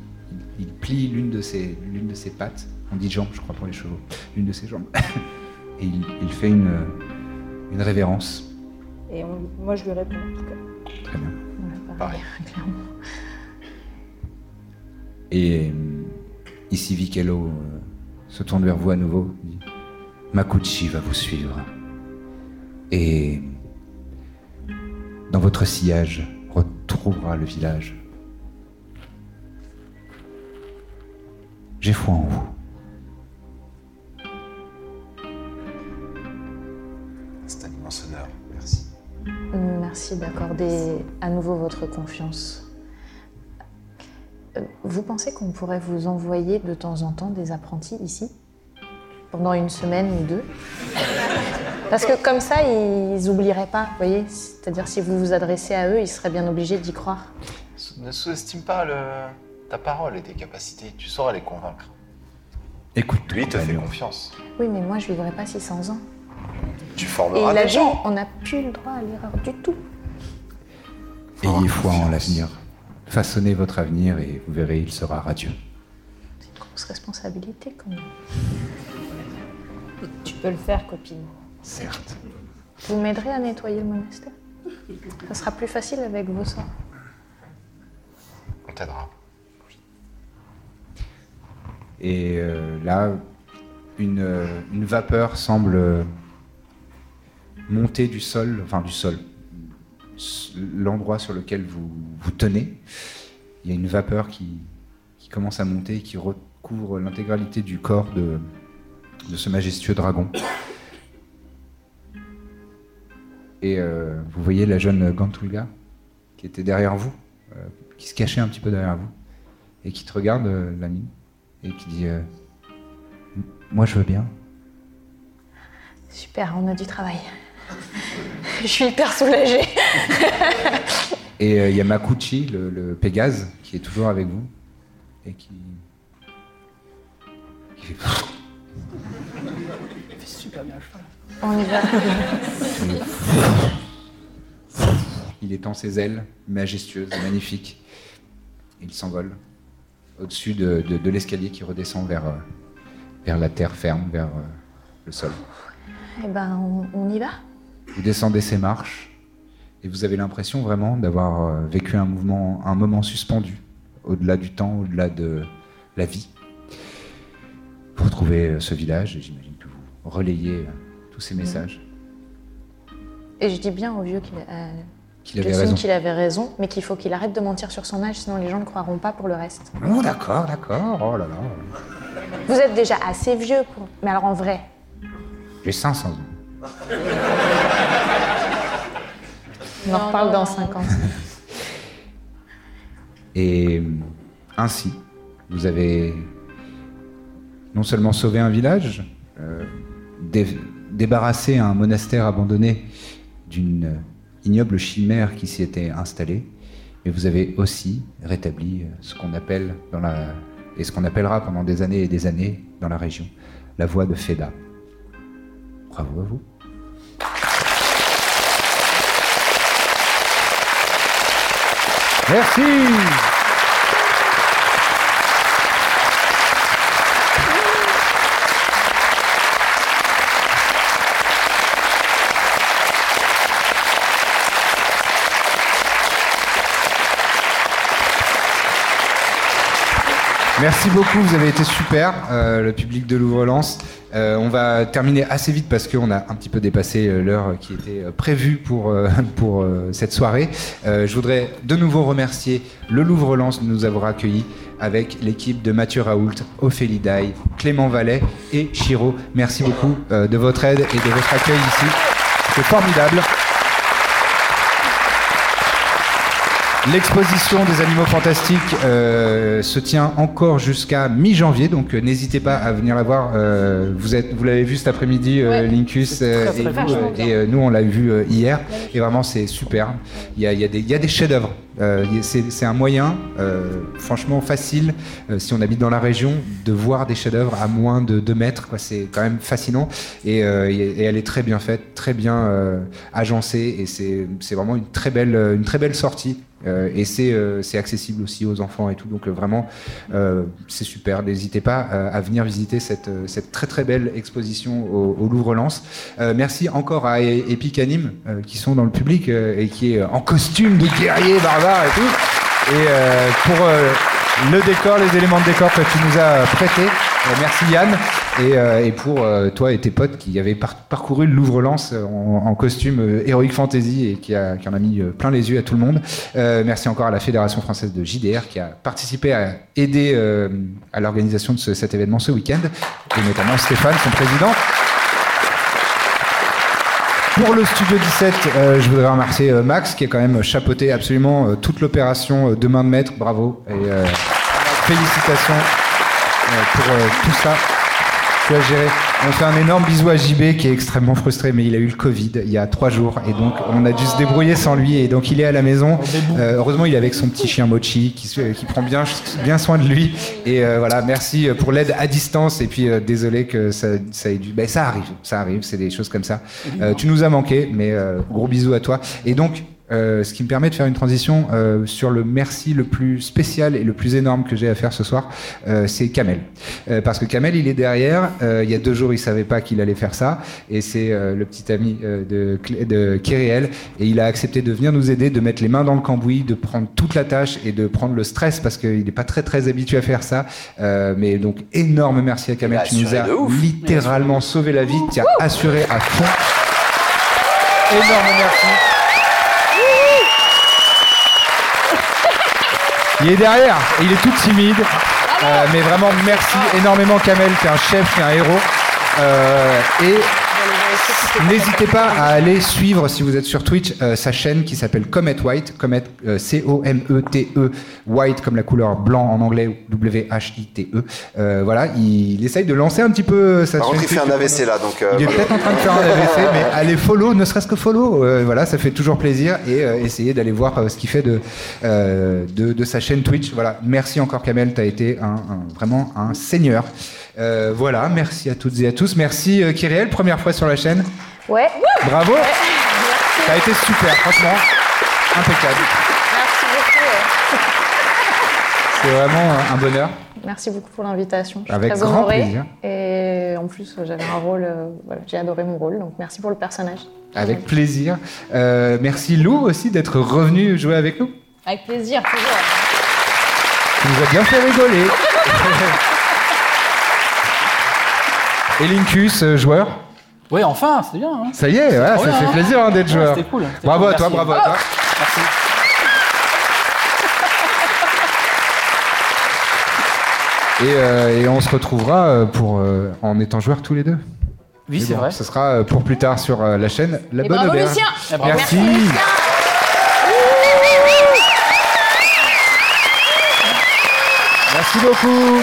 il plie l'une de, ses, l'une de ses pattes. On dit jambes, je crois, pour les chevaux. L'une de ses jambes. Et il, il fait une, une révérence. Et on- moi, je lui réponds en tout cas. Très bien. Pareil. clairement. Et euh, ici, Vikello euh, se tourne vers vous à nouveau. dit, Makuchi va vous suivre. Et dans votre sillage, retrouvera le village. J'ai foi en vous. C'est un immense honneur. Merci. Merci d'accorder à nouveau votre confiance. Euh, Vous pensez qu'on pourrait vous envoyer de temps en temps des apprentis ici? Pendant une semaine ou deux Parce que comme ça, ils oublieraient pas, vous voyez C'est-à-dire si vous vous adressez à eux, ils seraient bien obligés d'y croire. Ne sous-estime pas le- ta parole et tes capacités. Tu sauras les convaincre. Écoute, Lui il te fait confiance. Oui, mais moi, je vivrai pas 600 ans. Tu Et formeras a des dit, gens. on n'a plus le droit à l'erreur du tout. Ayez foi en l'avenir. Façonnez votre avenir et vous verrez, il sera radieux. C'est une grosse responsabilité quand même. Tu peux le faire, copine. Certes. Vous m'aiderez à nettoyer le monastère Ça sera plus facile avec vos sorts. On t'aidera. Et euh, là, une, une vapeur semble monter du sol, enfin du sol, l'endroit sur lequel vous vous tenez. Il y a une vapeur qui, qui commence à monter et qui recouvre l'intégralité du corps de, de ce majestueux dragon. Et euh, vous voyez la jeune Gantulga qui était derrière vous, euh, qui se cachait un petit peu derrière vous, et qui te regarde, euh, et qui dit euh, Moi je veux bien. Super, on a du travail. Je suis hyper soulagée. Et il y a Makuchi, le, le Pégase, qui est toujours avec vous, et qui. qui fait Il fait super bien le cheval. On y va. Il étend ses ailes majestueuses, magnifiques. Il s'envole au-dessus de, de- de l'escalier qui redescend vers, euh, vers la terre ferme, vers euh, le sol. Eh ben, on, on y va Vous descendez ces marches et vous avez l'impression vraiment d'avoir euh, vécu un mouvement, un moment suspendu au-delà du temps, au-delà de la vie. Vous retrouvez euh, ce village et j'imagine que vous relayez euh, tous ces messages. Et je dis bien au vieux qu'il euh, Qu'il avait raison. qu'il avait raison, mais qu'il faut qu'il arrête de mentir sur son âge, sinon les gens ne croiront pas pour le reste. Oh, d'accord, d'accord. Oh là là. Vous êtes déjà assez vieux pour. Mais alors en vrai, J'ai 500 ans. on en reparle dans non. 5 ans. Et euh, ainsi, vous avez non seulement sauvé un village, euh, dé- débarrassé un monastère abandonné d'une euh, ignoble chimère qui s'y était installée, mais vous avez aussi rétabli euh, ce qu'on appelle dans la et ce qu'on appellera pendant des années et des années dans la région la voie de Feda. Bravo à vous. Merci. Merci beaucoup, vous avez été super, euh, le public de Louvre-Lens. Euh, on va terminer assez vite parce qu'on a un petit peu dépassé euh, l'heure qui était euh, prévue pour, euh, pour euh, cette soirée. Je voudrais de nouveau remercier le Louvre-Lens de nous avoir accueillis avec l'équipe de Mathieu Raoult, Ophélie Daille, Clément Vallet et Chiro. Merci beaucoup de votre aide et de votre accueil ici. C'est formidable. L'exposition des animaux fantastiques euh, se tient encore jusqu'à mi-janvier, donc euh, n'hésitez pas à venir la voir. Euh, vous êtes, vous l'avez vu cet après-midi, Ouais. Lincus, très, et, vous, et, nous on l'a vu hier, et vraiment c'est super. Il y a, il y a des, il y a des chefs-d'œuvre. Euh, c'est un moyen, euh, franchement facile, euh, si on habite dans la région, de voir des chefs-d'œuvre à moins de 2 mètres. C'est quand même fascinant, et, elle est très bien faite, très bien agencée, et c'est vraiment une très belle, une très belle sortie. Et c'est accessible aussi aux enfants et tout. Donc vraiment, c'est super. N'hésitez pas à venir visiter cette, très très belle exposition au, Louvre-Lens. Merci encore à Epic Anime qui sont dans le public et qui est en costume de guerrier barbare et euh, pour euh, le décor, les éléments de décor que tu nous as prêtés. Euh, merci Yann. Et, pour toi et tes potes qui avaient par- parcouru le Louvre-Lens euh, en, costume Heroic Fantasy et qui, en a mis plein les yeux à tout le monde. Merci encore à la Fédération française de JDR qui a participé à aider à l'organisation de ce- cet événement ce week-end. Et notamment Stéphane, son président. Pour le Studio 17, euh, je voudrais remercier euh, Max qui a quand même chapeauté absolument euh, toute l'opération euh, de main de maître. Bravo et félicitations pour tout ça. Tu as géré. On fait un énorme bisou à JB qui est extrêmement frustré, mais il a eu le Covid il y a trois jours et donc on a dû se débrouiller sans lui et donc il est à la maison. Euh, heureusement, il est avec son petit chien Mochi qui, qui prend bien, bien soin de lui. Et euh, voilà, merci pour l'aide à distance et puis euh, désolé que ça, ça ait dû. Ben, ça arrive, ça arrive, c'est des choses comme ça. Euh, tu nous as manqué, mais euh, gros bisous à toi. Et donc. Euh, ce qui me permet de faire une transition euh, sur le merci le plus spécial et le plus énorme que j'ai à faire ce soir, euh, c'est Kamel. Euh, parce que Kamel, il est derrière. Euh, il y a deux jours, il savait pas qu'il allait faire ça, et c'est euh, le petit ami euh, de, de et il a accepté de venir nous aider, de mettre les mains dans le cambouis, de prendre toute la tâche et de prendre le stress parce qu'il n'est pas très très habitué à faire ça. Euh, mais donc énorme merci à Kamel, tu nous as littéralement sauvé la vie, tu as assuré à fond. Énorme merci. Il est derrière, il est tout timide. Euh, mais vraiment, merci énormément, Kamel, est un chef, est un héros. Euh, et n'hésitez pas à aller suivre, si vous êtes sur Twitch, euh, sa chaîne qui s'appelle Comet White. Comet, euh, C-O-M-E-T-E, White comme la couleur blanc en anglais, W-H-I-T-E. Euh, voilà, il, il essaye de lancer un petit peu sa Par contre, chaîne il fait un. AVC là, donc. Il est peut-être en train de faire un AVC, mais allez follow, ne serait-ce que follow. voilà, ça fait toujours plaisir et essayez d'aller voir ce qu'il fait de, de, de sa chaîne Twitch. Voilà, merci encore Kamel, tu as été un, un- vraiment un seigneur. Euh, voilà, merci à toutes et à tous. Merci euh, Kyriel, première fois sur la chaîne. Ouais. Bravo, ça a été super, franchement, impeccable. Merci beaucoup. C'est vraiment un bonheur. Merci beaucoup pour l'invitation. Avec très grand honorée. plaisir. Et en plus, j'avais un rôle. euh, voilà, j'ai adoré mon rôle. Donc merci pour le personnage. Avec plaisir. Euh, merci Lou aussi d'être revenu jouer avec nous. Avec plaisir, toujours. Tu nous as bien fait rigoler. Et Linkus, euh, joueur Oui, enfin, c'est bien. Hein. Ça y est, ouais, ça bien, fait hein. plaisir hein, d'être Ouais, joueur. c'était cool, Bravo cool, à toi, merci. bravo à toi. Merci. Et, euh, et on se retrouvera euh, pour, euh, en étant joueurs tous les deux. Oui, c'est bon, vrai. Ce sera pour plus tard sur euh, la chaîne La Et Bonne bravo Auberge. Lucien bravo. Merci. Merci beaucoup.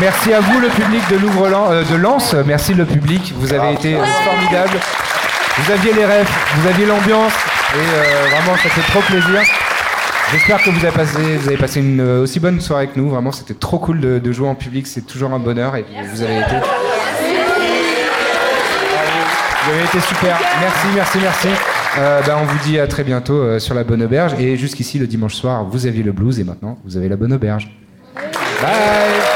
Merci à vous, le public de Louvre euh, de Lens. Merci le public. Vous avez été euh, formidable. Vous aviez les rêves, vous aviez l'ambiance, et euh, vraiment, ça fait trop plaisir. J'espère que vous avez passé, vous avez passé une euh, aussi bonne soirée que nous. Vraiment, c'était trop cool de, de jouer en public. C'est toujours un bonheur, et vous avez été. Vous avez été super. Merci, merci, merci. Euh, ben, on vous dit à très bientôt euh, sur la Bonne Auberge. Et jusqu'ici, le dimanche soir, vous aviez le blues et maintenant, vous avez la Bonne Auberge. Bye.